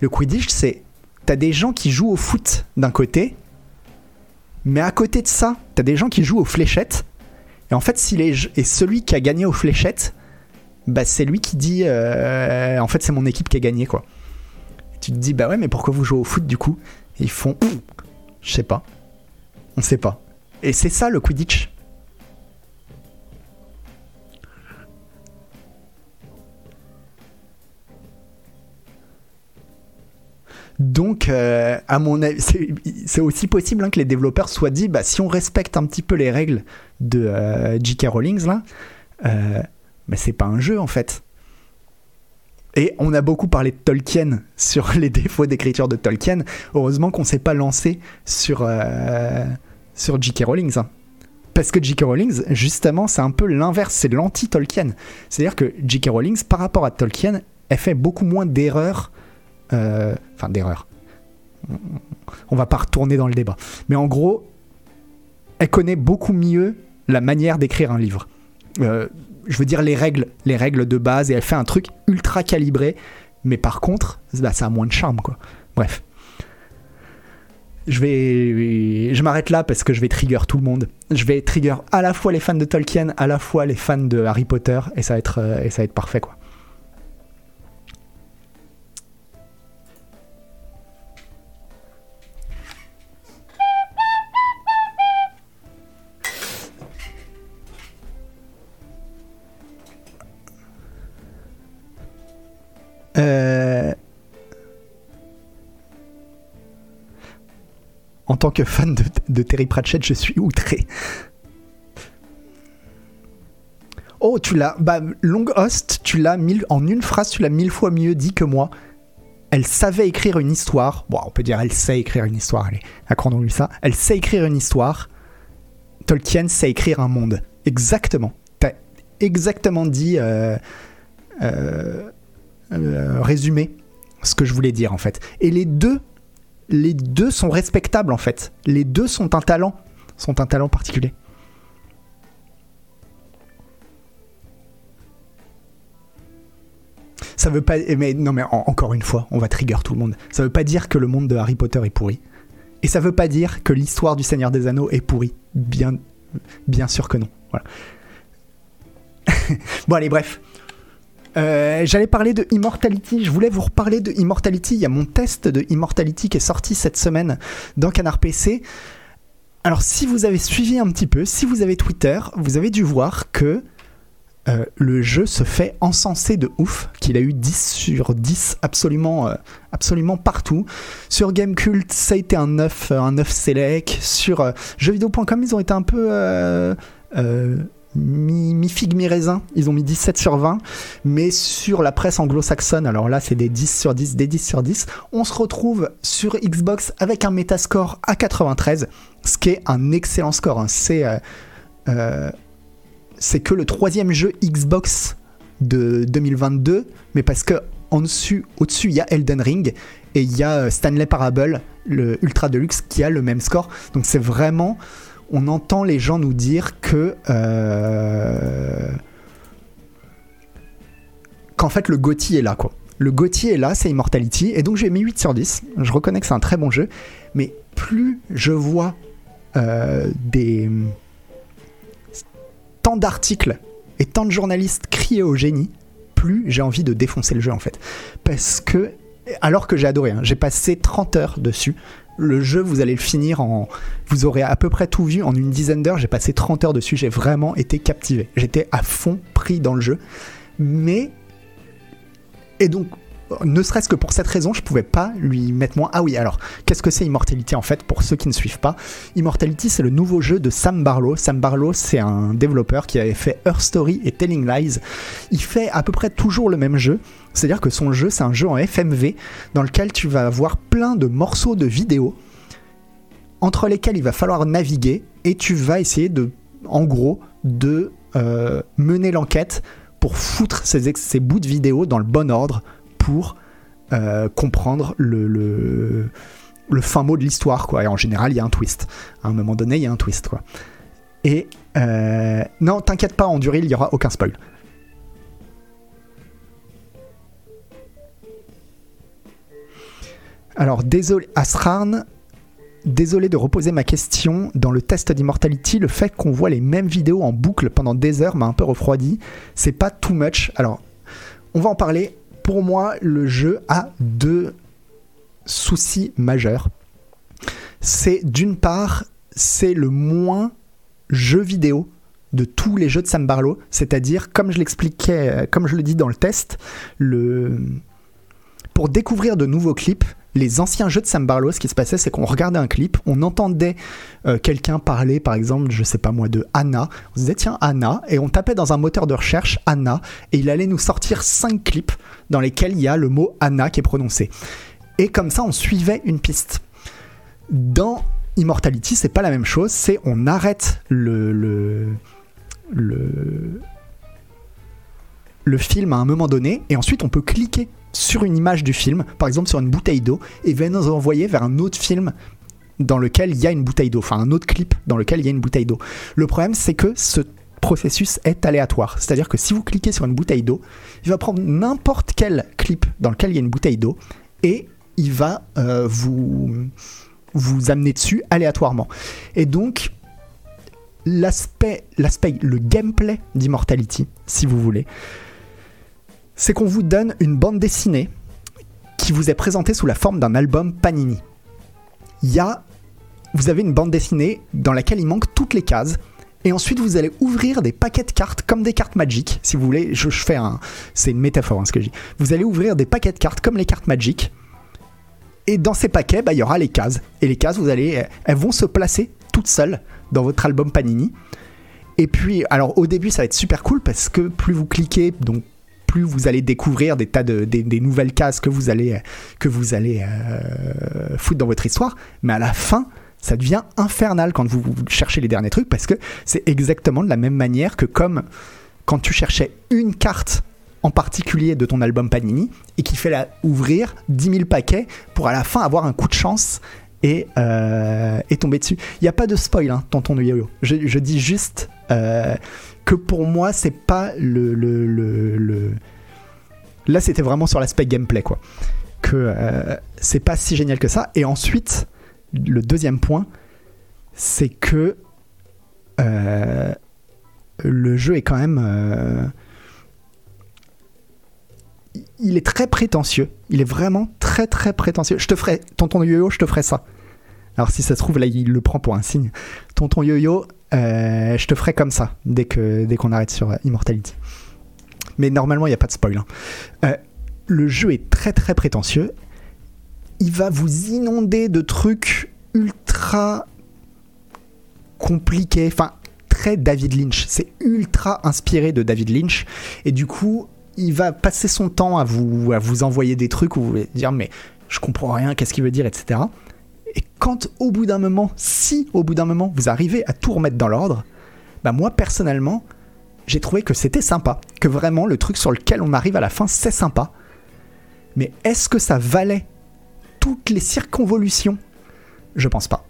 le Quidditch, c'est. T'as des gens qui jouent au foot d'un côté, mais à côté de ça, t'as des gens qui jouent aux fléchettes. Et en fait, si les, celui qui a gagné aux fléchettes, bah c'est lui qui dit euh, en fait c'est mon équipe qui a gagné quoi. Tu te dis bah ouais mais pourquoi vous jouez au foot du coup? Et ils font je sais pas. On sait pas. Et c'est ça le Quidditch. Donc, euh, à mon avis, c'est aussi possible hein, que les développeurs soient dit, bah, si on respecte un petit peu les règles de euh, J.K. Rowling, là, euh, bah, c'est pas un jeu en fait. Et on a beaucoup parlé de Tolkien sur les défauts d'écriture de Tolkien. Heureusement qu'on s'est pas lancé sur, euh, sur J.K. Rowling. hein. Parce que J.K. Rowling, justement, c'est un peu l'inverse, c'est l'anti-Tolkien. C'est-à-dire que J.K. Rowling, par rapport à Tolkien, elle fait beaucoup moins d'erreurs. euh, Enfin, d'erreurs. On va pas retourner dans le débat. Mais en gros, elle connaît beaucoup mieux la manière d'écrire un livre. Euh, je veux dire les règles, les règles de base, et elle fait un truc ultra calibré. Mais par contre, bah, ça a moins de charme, quoi. Bref. Je vais, je m'arrête là parce que je vais trigger tout le monde. Je vais trigger à la fois les fans de Tolkien, à la fois les fans de Harry Potter, et ça va être, euh, et ça va être parfait, quoi. Que fan de, Terry Pratchett, je suis outré. Oh, tu l'as. Bah, Long Host, tu l'as mille, en une phrase, tu l'as mille fois mieux dit que moi. Elle savait écrire une histoire. Bon, on peut dire elle sait écrire une histoire. Allez, accordons-lui ça. Elle sait écrire une histoire. Tolkien sait écrire un monde. Exactement. T'as exactement dit. Euh, euh, euh, résumé ce que je voulais dire en fait. Et les deux, les deux sont respectables en fait. Les deux sont un talent, sont un talent particulier. Ça veut pas, mais non mais en- encore une fois, on va trigger tout le monde. Ça veut pas dire que le monde de Harry Potter est pourri. Et ça veut pas dire que l'histoire du Seigneur des Anneaux est pourrie. Bien, bien sûr que non. Voilà. bon allez, bref. Euh, J'allais parler de Immortality. Je voulais vous reparler de Immortality. Il y a mon test de Immortality qui est sorti cette semaine dans Canard PC. Alors, si vous avez suivi un petit peu, si vous avez Twitter, vous avez dû voir que euh, le jeu se fait encenser de ouf, qu'il a eu 10 sur 10 absolument, euh, absolument partout. Sur Gamecult, ça a été un 9, euh, un 9 select. Sur euh, jeuxvideo.com, ils ont été un peu mi, mi figue mi raisin. Ils ont mis 17 sur 20. Mais sur la presse anglo-saxonne, alors là c'est des 10 sur 10, des 10 sur 10, on se retrouve sur Xbox avec un Metascore à 93, ce qui est un excellent score. hein. C'est euh, euh, c'est que le troisième jeu Xbox de 2022, mais parce que au-dessus, il y a Elden Ring et il y a euh, Stanley Parable, le Ultra Deluxe, qui a le même score. Donc c'est vraiment, on entend les gens nous dire que euh, qu'en fait le GOTY est là, quoi. Le GOTY est là, c'est Immortality, et donc j'ai mis 8 sur 10. Je reconnais que c'est un très bon jeu, mais plus je vois euh, des tant d'articles et tant de journalistes crier au génie, plus j'ai envie de défoncer le jeu en fait. Parce que, alors que j'ai adoré, hein, j'ai passé 30 heures dessus. Le jeu, vous allez le finir en. Vous aurez à peu près tout vu en une dizaine d'heures. J'ai passé 30 heures dessus. J'ai vraiment été captivé. J'étais à fond pris dans le jeu. Mais. Et donc, ne serait-ce que pour cette raison, je pouvais pas lui mettre moins. Ah oui, alors, qu'est-ce que c'est Immortality en fait pour ceux qui ne suivent pas? Immortality, c'est le nouveau jeu de Sam Barlow. Sam Barlow, c'est un développeur qui avait fait Her Story et Telling Lies. Il fait à peu près toujours le même jeu. C'est-à-dire que son jeu, c'est un jeu en FMV dans lequel tu vas avoir plein de morceaux de vidéos entre lesquels il va falloir naviguer et tu vas essayer de, en gros, de euh, mener l'enquête pour foutre ces, bouts de vidéo dans le bon ordre pour euh, comprendre le, fin mot de l'histoire, quoi. Et en général, il y a un twist. À un moment donné, il y a un twist, quoi. Et euh, non, t'inquiète pas, en durée, il y aura aucun spoil. Alors, désolé, Asrarn, désolé de reposer ma question. Dans le test d'Immortality, le fait qu'on voit les mêmes vidéos en boucle pendant des heures m'a un peu refroidi. C'est pas too much. Alors, on va en parler. Pour moi, le jeu a deux soucis majeurs. C'est d'une part, c'est le moins jeu vidéo de tous les jeux de Sam Barlow, c'est-à-dire, comme je l'expliquais, comme je le dis dans le test, pour découvrir de nouveaux clips, les anciens jeux de Sam Barlow, ce qui se passait, c'est qu'on regardait un clip, on entendait euh, quelqu'un parler, par exemple, je sais pas moi, de Anna. On se disait, tiens, Anna, et on tapait dans un moteur de recherche Anna, et il allait nous sortir cinq clips dans lesquels il y a le mot Anna qui est prononcé. Et comme ça, on suivait une piste. Dans Immortality, c'est pas la même chose, c'est on arrête le, le, le, le film à un moment donné, et ensuite on peut cliquer sur une image du film, par exemple sur une bouteille d'eau, et va nous envoyer vers un autre film dans lequel il y a une bouteille d'eau, enfin un autre clip dans lequel il y a une bouteille d'eau. Le problème, c'est que ce processus est aléatoire. C'est-à-dire que si vous cliquez sur une bouteille d'eau, il va prendre n'importe quel clip dans lequel il y a une bouteille d'eau et il va euh, vous, amener dessus aléatoirement. Et donc, l'aspect, l'aspect, le gameplay d'Immortality, si vous voulez, c'est qu'on vous donne une bande dessinée qui vous est présentée sous la forme d'un album Panini. Il y a, vous avez une bande dessinée dans laquelle il manque toutes les cases. Et ensuite, vous allez ouvrir des paquets de cartes comme des cartes Magic. Si vous voulez, je, fais un. C'est une métaphore, hein, ce que je dis. Vous allez ouvrir des paquets de cartes comme les cartes Magic. Et dans ces paquets, bah, il y aura les cases. Et les cases, vous allez, elles vont se placer toutes seules dans votre album Panini. Et puis, alors au début, ça va être super cool parce que plus vous cliquez, donc plus vous allez découvrir des tas de des, nouvelles cases que vous allez que vous allez euh, foutre dans votre histoire, mais à la fin ça devient infernal quand vous, cherchez les derniers trucs parce que c'est exactement de la même manière que comme quand tu cherchais une carte en particulier de ton album Panini et qui fait ouvrir 10 000 paquets pour à la fin avoir un coup de chance et, euh, tomber dessus. Il n'y a pas de spoil, hein, tonton de yo-yo. Je, dis juste euh, que pour moi, c'est pas le. le, Là, c'était vraiment sur l'aspect gameplay, quoi. Que euh, c'est pas si génial que ça. Et ensuite, le deuxième point, c'est que euh, le jeu est quand même. Euh, il est très prétentieux. Il est vraiment très très prétentieux. Je te ferai, tonton yo-yo, je te ferai ça. Alors si ça se trouve, là, il le prend pour un signe. Tonton yo-yo, euh, je te ferai comme ça dès qu'on arrête sur Immortality. Mais normalement, il n'y a pas de spoil. Hein. le jeu est très très prétentieux il va vous inonder de trucs ultra compliqués, enfin très David Lynch. C'est ultra inspiré de David Lynch et du coup, il va passer son temps à vous, à vous envoyer des trucs où vous allez dire mais je comprends rien, qu'est-ce qu'il veut dire, etc. Et quand au bout d'un moment, si au bout d'un moment vous arrivez à tout remettre dans l'ordre, bah moi personnellement, j'ai trouvé que c'était sympa, que vraiment le truc sur lequel on arrive à la fin, c'est sympa. Mais est-ce que ça valait toutes les circonvolutions Je pense pas.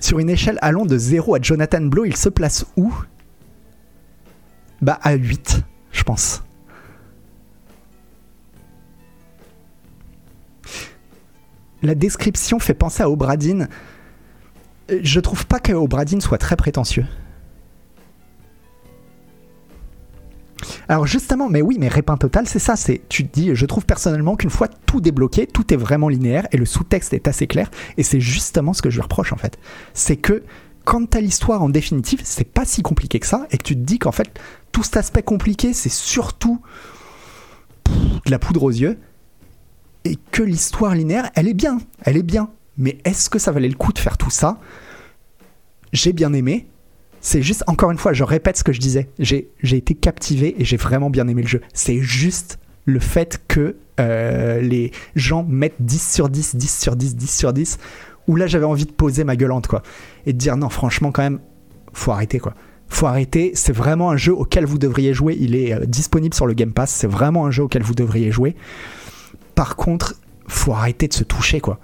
Sur une échelle allant de 0 à Jonathan Blow, il se place où? Bah à 8, je pense. La description fait penser à Obradine. Je trouve pas que Obradine soit très prétentieux. Alors justement, mais oui, mais Répin Total, c'est ça. C'est, tu te dis, je trouve personnellement qu'une fois tout débloqué, tout est vraiment linéaire et le sous-texte est assez clair. Et c'est justement ce que je lui reproche en fait. C'est que quand t'as l'histoire en définitive, c'est pas si compliqué que ça et que tu te dis qu'en fait, tout cet aspect compliqué, c'est surtout de la poudre aux yeux et que l'histoire linéaire, elle est bien, elle est bien. Mais est-ce que ça valait le coup de faire tout ça? J'ai bien aimé, c'est juste, encore une fois, je répète ce que je disais. J'ai été captivé et j'ai vraiment bien aimé le jeu. C'est juste le fait que euh, les gens mettent 10 sur 10, 10 sur 10, 10 sur 10, où là j'avais envie de poser ma gueulante, quoi. Et de dire non, franchement, quand même, faut arrêter, quoi. Faut arrêter, c'est vraiment un jeu auquel vous devriez jouer. Il est euh, disponible sur le Game Pass, c'est vraiment un jeu auquel vous devriez jouer. Par contre, faut arrêter de se toucher, quoi.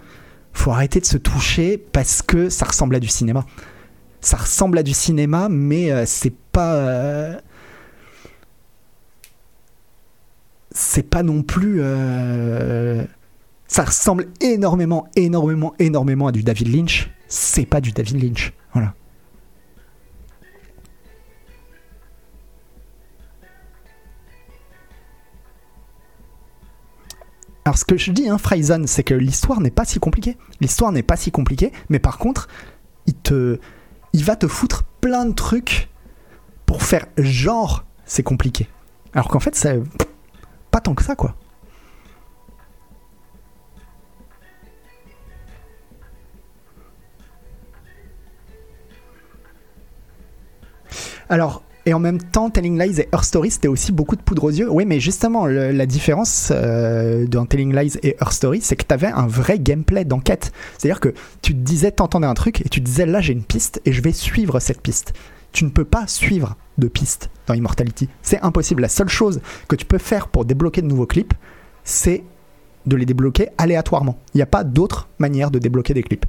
Faut arrêter de se toucher parce que ça ressemble à du cinéma ça ressemble à du cinéma, mais euh, c'est pas. Euh, c'est pas non plus. Euh, ça ressemble énormément, énormément, énormément à du David Lynch. C'est pas du David Lynch. Voilà. Alors ce que je dis, hein, Fryzone, c'est que l'histoire n'est pas si compliquée. L'histoire n'est pas si compliquée, mais par contre, il te, il va te foutre plein de trucs pour faire genre c'est compliqué. Alors qu'en fait, c'est pas tant que ça, quoi. Alors, et en même temps, Telling Lies et Her Story, c'était aussi beaucoup de poudre aux yeux. Oui, mais justement, la différence euh, dans Telling Lies et Her Story, c'est que tu avais un vrai gameplay d'enquête. C'est-à-dire que tu te disais, t'entendais un truc, et tu te disais, là, j'ai une piste, et je vais suivre cette piste. Tu ne peux pas suivre de piste dans Immortality. C'est impossible. La seule chose que tu peux faire pour débloquer de nouveaux clips, c'est de les débloquer aléatoirement. Il n'y a pas d'autre manière de débloquer des clips.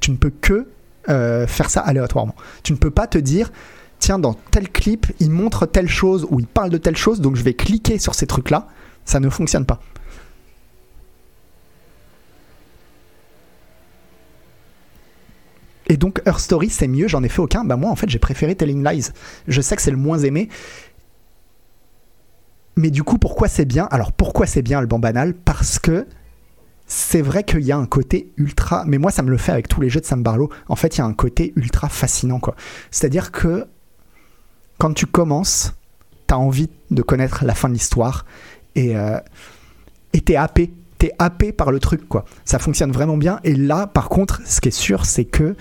Tu ne peux que euh, faire ça aléatoirement. Tu ne peux pas te dire, tiens, dans tel clip, il montre telle chose ou il parle de telle chose, donc je vais cliquer sur ces trucs-là. Ça ne fonctionne pas. Et donc, Her Story, c'est mieux, j'en ai fait aucun. Bah, moi, en fait, j'ai préféré Telling Lies. Je sais que c'est le moins aimé. Mais du coup, pourquoi c'est bien? Alors, pourquoi c'est bien, Alban Banal? Parce que c'est vrai qu'il y a un côté ultra. Mais moi, ça me le fait avec tous les jeux de Sam Barlow. En fait, il y a un côté ultra fascinant, quoi. C'est-à-dire que quand tu commences, t'as envie de connaître la fin de l'histoire et euh, t'es happé. T'es happé par le truc, quoi. Ça fonctionne vraiment bien. Et là, par contre, ce qui est sûr, c'est que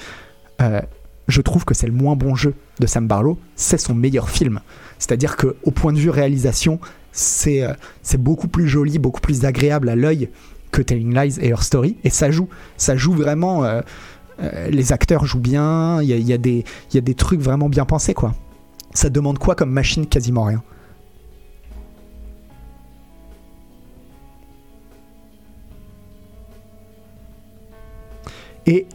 euh, je trouve que c'est le moins bon jeu de Sam Barlow. C'est son meilleur film. C'est-à-dire que au point de vue réalisation, c'est euh, beaucoup plus joli, beaucoup plus agréable à l'œil que Telling Lies et Her Story. Et ça joue. Ça joue vraiment. euh, euh, les acteurs jouent bien. Il y a, y a y a des trucs vraiment bien pensés, quoi. Ça demande quoi comme machine Quasiment rien. Et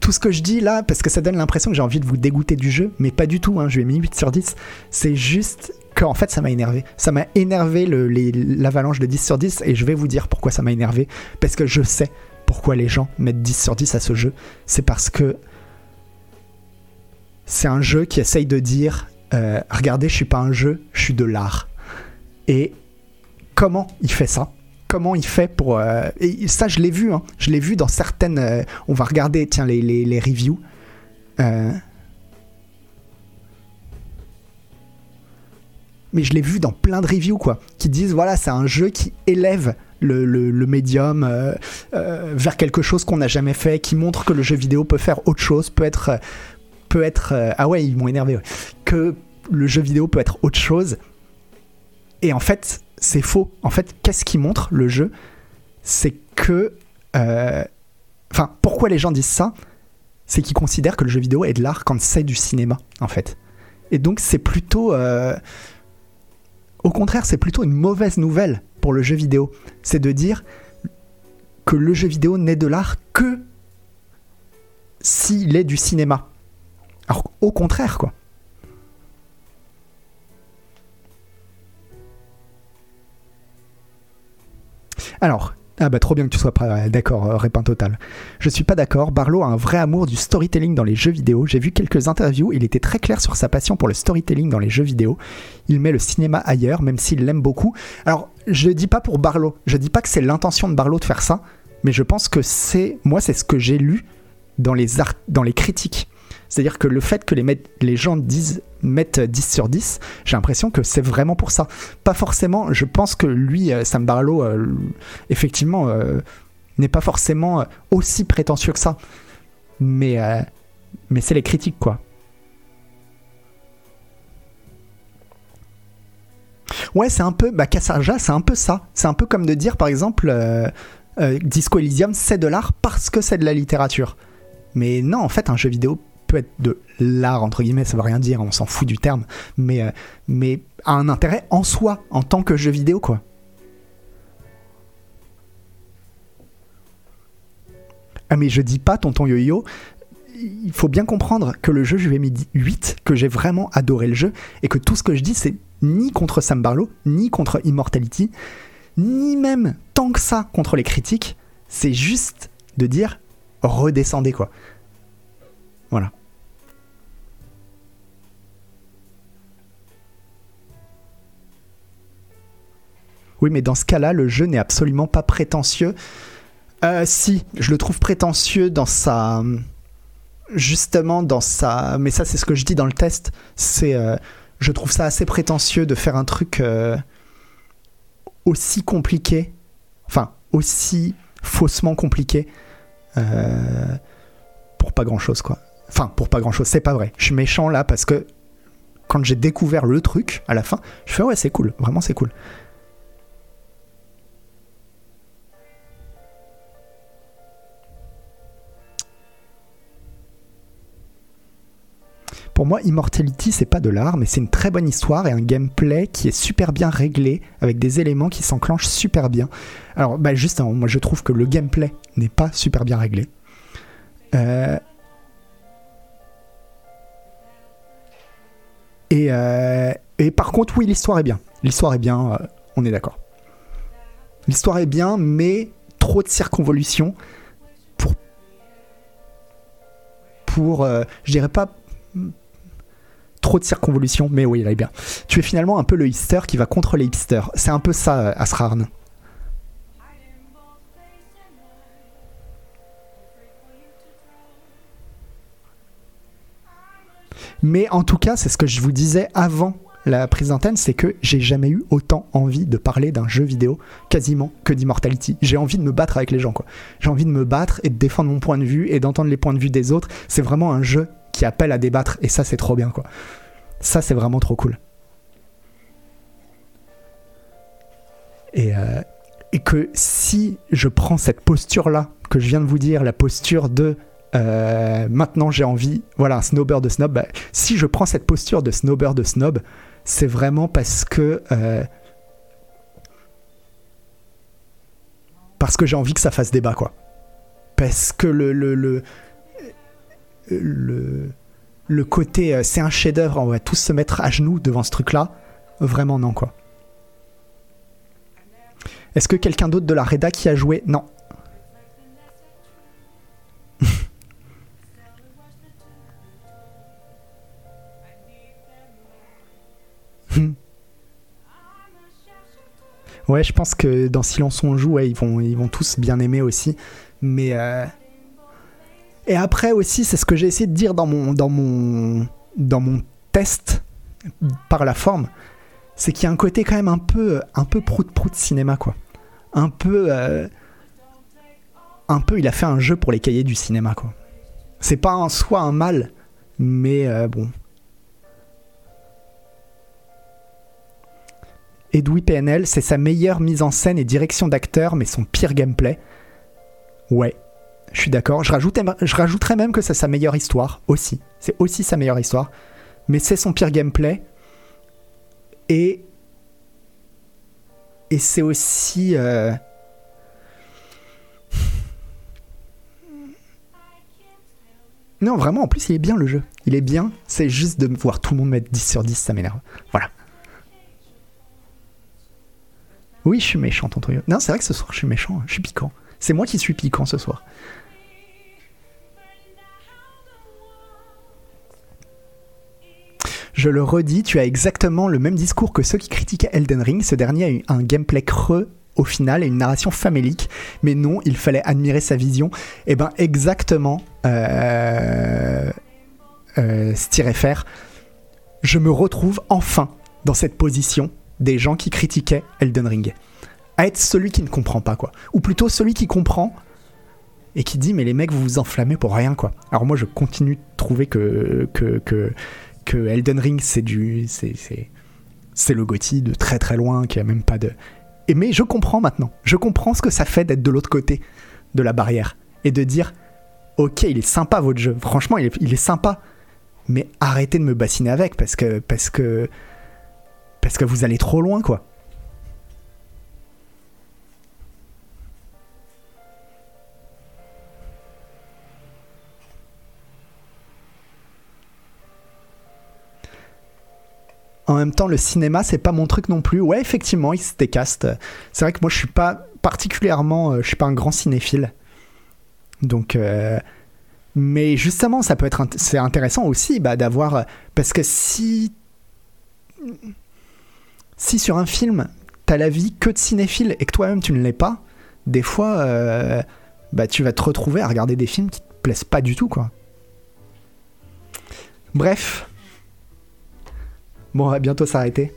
tout ce que je dis là, parce que ça donne l'impression que j'ai envie de vous dégoûter du jeu, mais pas du tout, hein, je lui ai mis 8 sur 10. C'est juste qu'en fait ça m'a énervé. Ça m'a énervé l'avalanche de 10 sur 10 et je vais vous dire pourquoi ça m'a énervé. Parce que je sais pourquoi les gens mettent 10 sur 10 à ce jeu. C'est parce que c'est un jeu qui essaye de dire euh, regardez, je suis pas un jeu, je suis de l'art. Et comment il fait ça? Comment il fait pour. euh, et ça, je l'ai vu, hein. je l'ai vu dans certaines. euh, on va regarder, tiens, les, les, reviews. Mais je l'ai vu dans plein de reviews, quoi, qui disent voilà, c'est un jeu qui élève le, le, médium vers quelque chose qu'on n'a jamais fait, qui montre que le jeu vidéo peut faire autre chose, peut être. Peut être euh, ah ouais, ils m'ont énervé, ouais. que le jeu vidéo peut être autre chose. Et en fait, c'est faux. En fait, qu'est-ce qui montre le jeu? C'est que. euh, Enfin, pourquoi les gens disent ça? C'est qu'ils considèrent que le jeu vidéo est de l'art quand c'est du cinéma, en fait. Et donc, c'est plutôt. euh, Au contraire, c'est plutôt une mauvaise nouvelle pour le jeu vidéo. C'est de dire que le jeu vidéo n'est de l'art que s'il est du cinéma. Alors, au contraire, quoi. Alors, ah bah trop bien que tu sois pas d'accord, euh, Répin Total. Je suis pas d'accord, Barlow a un vrai amour du storytelling dans les jeux vidéo. J'ai vu quelques interviews, il était très clair sur sa passion pour le storytelling dans les jeux vidéo. Il met le cinéma ailleurs, même s'il l'aime beaucoup. Alors, je dis pas pour Barlow, je dis pas que c'est l'intention de Barlow de faire ça, mais je pense que c'est, moi c'est ce que j'ai lu dans les, dans les critiques. C'est-à-dire que le fait que les, gens disent, mettent 10 sur 10, j'ai l'impression que c'est vraiment pour ça. Pas forcément, je pense que lui, euh, Sam Barlow, euh, effectivement, euh, n'est pas forcément aussi prétentieux que ça. Mais, mais c'est les critiques, quoi. Ouais, c'est un peu, bah, Cassarja, c'est un peu ça. C'est un peu comme de dire, par exemple, Disco Elysium, c'est de l'art parce que c'est de la littérature. Mais non, en fait, un jeu vidéo peut être de l'art, entre guillemets, ça veut rien dire, on s'en fout du terme, mais, euh, mais a un intérêt en soi, en tant que jeu vidéo, quoi. Ah, mais je dis pas, tonton yo-yo, il faut bien comprendre que le jeu, je ai mis 8, que j'ai vraiment adoré le jeu, et que tout ce que je dis, c'est ni contre Sam Barlow, ni contre Immortality, ni même tant que ça contre les critiques, c'est juste de dire redescendez quoi. Voilà. Oui, mais dans ce cas-là, le jeu n'est absolument pas prétentieux. Euh, si, je le trouve prétentieux dans sa. Justement, dans sa. Mais ça, c'est ce que je dis dans le test. C'est. euh, je trouve ça assez prétentieux de faire un truc euh, aussi compliqué. Enfin, aussi faussement compliqué. euh, pour pas grand-chose, quoi. Enfin, pour pas grand-chose, c'est pas vrai. Je suis méchant là parce que quand j'ai découvert le truc à la fin, je fais ouais, c'est cool, vraiment c'est cool. Pour moi, Immortality, c'est pas de l'art, mais c'est une très bonne histoire et un gameplay qui est super bien réglé, avec des éléments qui s'enclenchent super bien. Alors, bah, justement, moi je trouve que le gameplay n'est pas super bien réglé. Euh, Et, euh, et par contre, oui, l'histoire est bien. L'histoire est bien, euh, on est d'accord. L'histoire est bien, mais trop de circonvolutions pour. Pour. je dirais pas. Trop de circonvolutions, mais oui, elle est bien. Tu es finalement un peu le hipster qui va contre les hipsters. C'est un peu ça, euh, Asrarn. Mais en tout cas, c'est ce que je vous disais avant la prise d'antenne, c'est que j'ai jamais eu autant envie de parler d'un jeu vidéo quasiment que d'Immortality. J'ai envie de me battre avec les gens, quoi. J'ai envie de me battre et de défendre mon point de vue et d'entendre les points de vue des autres. C'est vraiment un jeu qui appelle à débattre et ça, c'est trop bien, quoi. Ça, c'est vraiment trop cool. Et, euh, et que si je prends cette posture-là que je viens de vous dire, la posture de euh, maintenant j'ai envie, voilà, un snowbird de snob. bah, si je prends cette posture de snowbird de snob, c'est vraiment parce que euh, parce que j'ai envie que ça fasse débat, quoi. Parce que le le le le, le côté euh, c'est un chef-d'œuvre, on va tous se mettre à genoux devant ce truc-là, vraiment non, quoi. Est-ce que quelqu'un d'autre de la Reda qui a joué? Non. Ouais, je pense que dans Silence on joue, ouais, ils vont, ils vont tous bien aimer aussi. Mais euh, et après aussi, c'est ce que j'ai essayé de dire dans mon, dans mon, dans mon test par la forme, c'est qu'il y a un côté quand même un peu, un peu prout prout cinéma quoi. Un peu, euh, un peu, il a fait un jeu pour les cahiers du cinéma quoi. C'est pas en soi un mal, mais euh, bon. Edoui PNL, c'est sa meilleure mise en scène et direction d'acteur, mais son pire gameplay. Ouais, je suis d'accord. Je, je rajouterais même que c'est sa meilleure histoire aussi. C'est aussi sa meilleure histoire. Mais c'est son pire gameplay. Et. Et c'est aussi. euh, Non, vraiment, en plus, il est bien le jeu. Il est bien. C'est juste de voir tout le monde mettre 10 sur 10, ça m'énerve. Voilà. Oui, je suis méchant, tonton. Non, c'est vrai que ce soir, je suis méchant. Je suis piquant. C'est moi qui suis piquant ce soir. Je le redis, tu as exactement le même discours que ceux qui critiquaient Elden Ring. Ce dernier a eu un gameplay creux au final et une narration famélique. Mais non, il fallait admirer sa vision. Et ben exactement, euh, euh, je me retrouve enfin dans cette position des gens qui critiquaient Elden Ring. À être celui qui ne comprend pas, quoi. Ou plutôt celui qui comprend et qui dit mais les mecs vous vous enflammez pour rien quoi. Alors moi je continue de trouver que, que Elden Ring c'est du c'est le Gotti de très très loin qui a même pas de et mais je comprends maintenant. Je comprends ce que ça fait d'être de l'autre côté de la barrière et de dire OK, il est sympa votre jeu. Franchement, il est, il est sympa. Mais arrêtez de me bassiner avec parce que parce que parce que vous allez trop loin quoi. Même temps, le cinéma, c'est pas mon truc non plus. Ouais, effectivement, il se décaste. C'est vrai que moi, je suis pas particulièrement, euh, je suis pas un grand cinéphile. Donc, euh, mais justement, ça peut être, c'est intéressant aussi bah, d'avoir, parce que si, si sur un film, t'as la vie que de cinéphile et que toi-même tu ne l'es pas, des fois, euh, bah, tu vas te retrouver à regarder des films qui te plaisent pas du tout, quoi. Bref. Bientôt s'arrêter.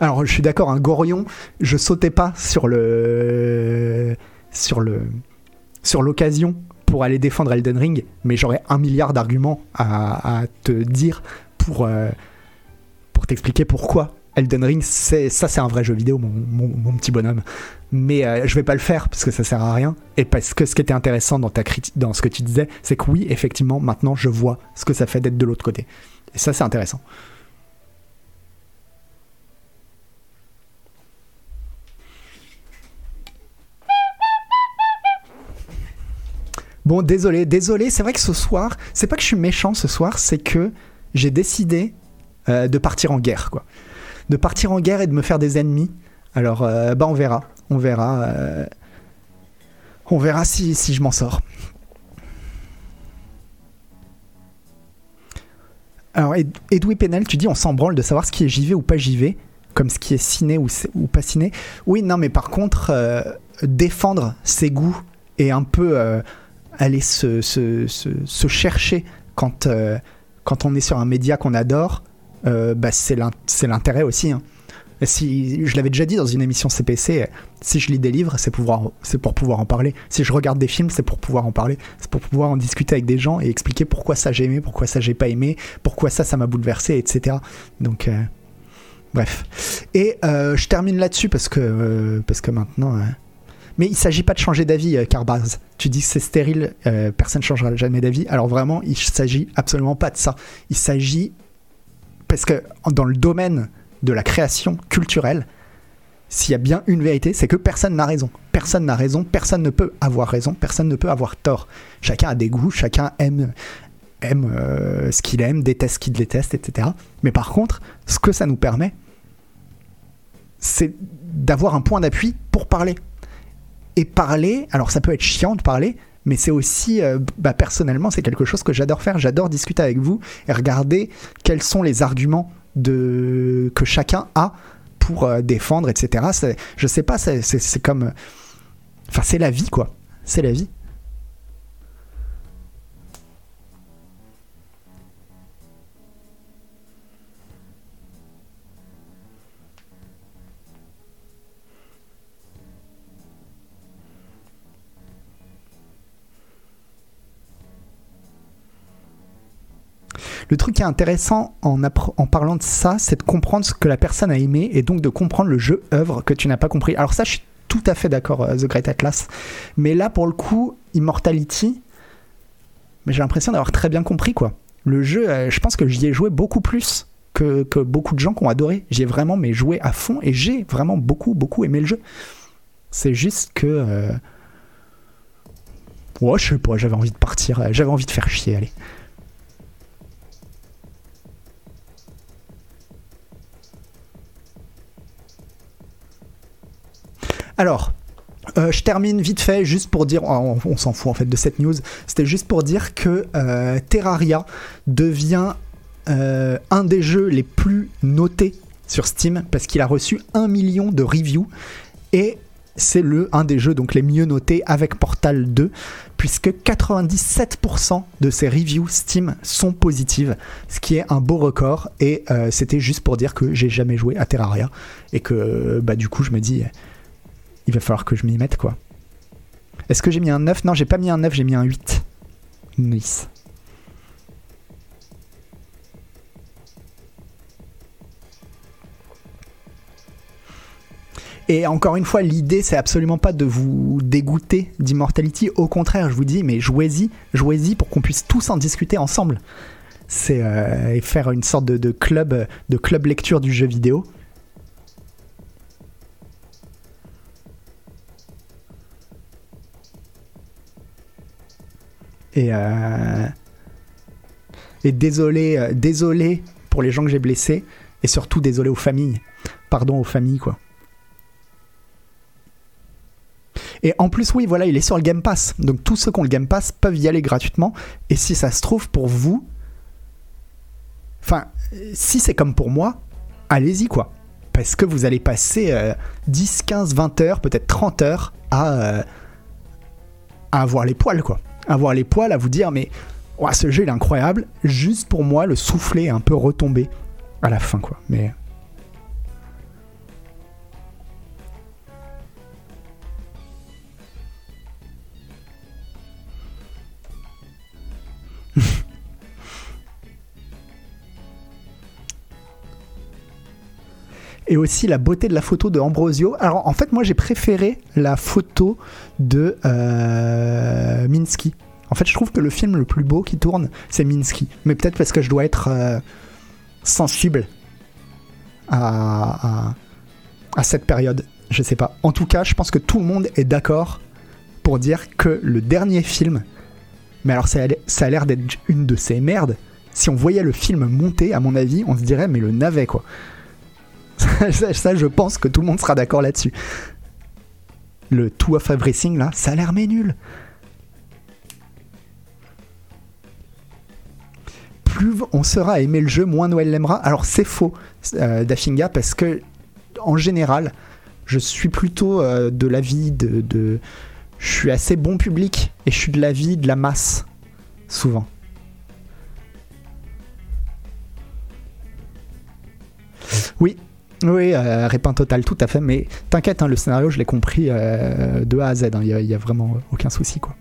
Alors, je suis d'accord, un Gorion, je sautais pas sur le. sur le. sur l'occasion pour aller défendre Elden Ring, mais j'aurais un milliard d'arguments à, te dire pour, euh, pour t'expliquer pourquoi Elden Ring, ça c'est un vrai jeu vidéo, mon, petit bonhomme. Mais euh, je vais pas le faire parce que ça sert à rien. Et parce que ce qui était intéressant dans, ta dans ce que tu disais, c'est que oui, effectivement, maintenant je vois ce que ça fait d'être de l'autre côté. Et ça c'est intéressant. Bon, désolé, désolé. C'est vrai que ce soir, c'est pas que je suis méchant ce soir, c'est que j'ai décidé euh, de partir en guerre, quoi. De partir en guerre et de me faire des ennemis. Alors, euh, bah, on verra. On verra. Euh, on verra si, si je m'en sors. Alors, Edoui Penel, tu dis on s'en branle de savoir ce qui est JV ou pas JV, comme ce qui est ciné ou, ou pas ciné. Oui, non, mais par contre, défendre ses goûts et un peu aller se, se, se, chercher quand, euh, quand on est sur un média qu'on adore, euh, bah c'est l'intérêt aussi. Hein. Si, je l'avais déjà dit dans une émission CPC, si je lis des livres, c'est pour pouvoir en parler. Si je regarde des films, c'est pour pouvoir en parler. C'est pour pouvoir en discuter avec des gens et expliquer pourquoi ça j'ai aimé, pourquoi ça j'ai pas aimé, pourquoi ça ça m'a bouleversé, etc. Donc, euh, bref. Et je termine là-dessus parce que, parce que maintenant, mais il s'agit pas de changer d'avis, euh, Carbaz. Tu dis que c'est stérile, euh, personne ne changera jamais d'avis. Alors vraiment, il s'agit absolument pas de ça. Il s'agit parce que dans le domaine de la création culturelle, s'il y a bien une vérité, c'est que personne n'a raison. Personne n'a raison, personne ne peut avoir raison, personne ne peut avoir tort. Chacun a des goûts, chacun aime, aime euh, ce qu'il aime, déteste ce qu'il déteste, etc. Mais par contre, ce que ça nous permet, c'est d'avoir un point d'appui pour parler et parler, alors ça peut être chiant de parler, mais c'est aussi, euh, bah, personnellement, c'est quelque chose que j'adore faire. J'adore discuter avec vous et regarder quels sont les arguments que chacun a pour euh, défendre, etc. Je sais pas, c'est comme. Enfin, c'est la vie, quoi. C'est la vie. Le truc qui est intéressant en, parlant de ça, c'est de comprendre ce que la personne a aimé et donc de comprendre le jeu œuvre que tu n'as pas compris. Alors ça, je suis tout à fait d'accord, euh, The Great Atlas. Mais là, pour le coup, Immortality, j'ai l'impression d'avoir très bien compris quoi. Le jeu, euh, je pense que j'y ai joué beaucoup plus que, beaucoup de gens qui ont adoré. J'y ai vraiment mais joué à fond et j'ai vraiment beaucoup beaucoup aimé le jeu. C'est juste que euh... ouais, je sais pas, j'avais envie de partir, j'avais envie de faire chier, allez. Alors, euh, je termine vite fait, juste pour dire, on, s'en fout en fait de cette news, c'était juste pour dire que euh, Terraria devient euh, un des jeux les plus notés sur Steam parce qu'il a reçu un million de reviews et c'est le un des jeux donc les mieux notés avec Portal 2 puisque 97% de ses reviews Steam sont positives, ce qui est un beau record. Et c'était juste pour dire que j'ai jamais joué à Terraria et que bah du coup je me dis il va falloir que je m'y mette quoi. Est-ce que j'ai mis un 9 Non, j'ai pas mis un 9, j'ai mis un 8. Nice. Et encore une fois, l'idée, c'est absolument pas de vous dégoûter d'Immortality. Au contraire, je vous dis, mais jouez-y, jouez-y pour qu'on puisse tous en discuter ensemble. C'est euh, faire une sorte de, club, de club lecture du jeu vidéo. Et, euh, et désolé, euh, désolé pour les gens que j'ai blessés. Et surtout désolé aux familles. Pardon aux familles, quoi. Et en plus, oui, voilà, il est sur le Game Pass. Donc tous ceux qui ont le Game Pass peuvent y aller gratuitement. Et si ça se trouve, pour vous, Enfin, si c'est comme pour moi, allez-y quoi. Parce que vous allez passer 10, 15, 20 heures, peut-être 30 heures à, euh, à avoir les poils quoi. Avoir les poils, à vous dire mais ce jeu il est incroyable. Juste pour moi, le soufflet est un peu retombé à la fin quoi. Mais et aussi la beauté de la photo de Ambrosio. Alors en fait, moi j'ai préféré la photo de euh, Minsky. En fait, je trouve que le film le plus beau qui tourne, c'est Minsky. Mais peut-être parce que je dois être euh, sensible à, à, cette période. Je sais pas. En tout cas, je pense que tout le monde est d'accord pour dire que le dernier film, mais alors ça a l'air d'être une de ces merdes. Si on voyait le film monter, à mon avis, on se dirait mais le navet quoi. Ça, je pense que tout le monde sera d'accord là-dessus. Le Two of Everything, là, ça a l'air mais nul. Plus on sera aimer le jeu, moins Noël l'aimera. Alors c'est faux, euh, parce que en général, je suis plutôt euh, de l'avis de, de, Je suis assez bon public et je suis de l'avis de la masse, souvent. Oui, euh, total, tout à fait. Mais t'inquiète, hein, le scénario, je l'ai compris euh, de A à Z. Hein. Il n'y a, vraiment aucun souci, quoi.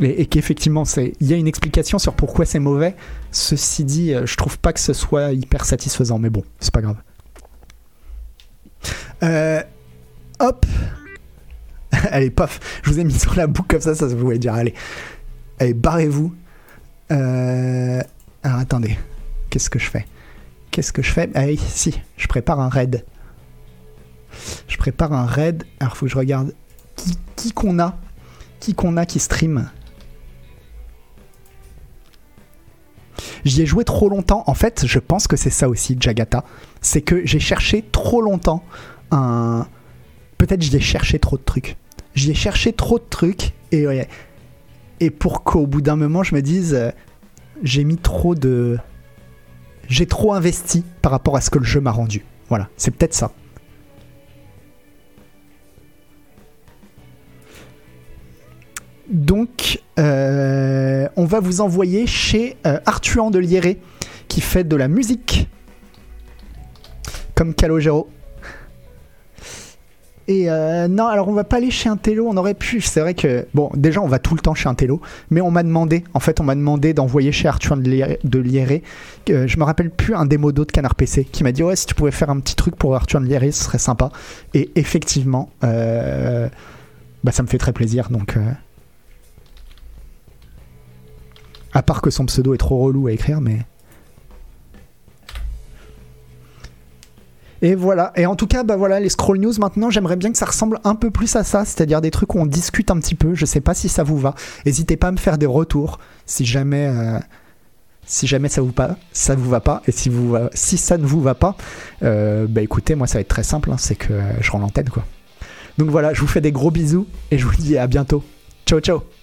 Et, qu'effectivement, il y a une explication sur pourquoi c'est mauvais. Ceci dit, euh, je trouve pas que ce soit hyper satisfaisant, mais bon, c'est pas grave. hop Allez, paf Je vous ai mis sur la boucle comme ça, ça vous voulait dire. Allez, allez barrez-vous. alors attendez, qu'est-ce que je fais? Qu'est-ce que je fais? Ah si, je prépare un raid. Je prépare un raid. Alors faut que je regarde qui qu'on a. Qui qu'on a qui stream. J'y ai joué trop longtemps. En fait, je pense que c'est ça aussi, Jagata. C'est que j'ai cherché trop longtemps un. Peut-être j'y ai cherché trop de trucs. J'y ai cherché trop de trucs et, et pour qu'au bout d'un moment je me dise euh, j'ai mis trop de j'ai trop investi par rapport à ce que le jeu m'a rendu. Voilà, c'est peut-être ça. Donc, euh, on va vous envoyer chez euh, de qui fait de la musique, comme Calogero. Et euh, non, alors on va pas aller chez un télo, on aurait pu. C'est vrai que, bon, déjà on va tout le temps chez un télo, mais on m'a demandé, en fait, on m'a demandé d'envoyer chez Arthur de Lieré, euh, je me rappelle plus, un démo de Canard PC, qui m'a dit, ouais, si tu pouvais faire un petit truc pour Arthur de Lieré, ce serait sympa. Et effectivement, euh, bah, ça me fait très plaisir, donc. À part que son pseudo est trop relou à écrire, mais. Et voilà. Et en tout cas, bah voilà, les scroll news maintenant, j'aimerais bien que ça ressemble un peu plus à ça, c'est-à-dire des trucs où on discute un petit peu. Je sais pas si ça vous va. N'hésitez pas à me faire des retours si jamais. Euh, si jamais ça vous pas, ça vous va pas, et si, vous, si ça ne vous va pas, euh, bah écoutez, moi ça va être très simple, hein, c'est que je rends l'antenne quoi. Donc voilà, je vous fais des gros bisous et je vous dis à bientôt. Ciao ciao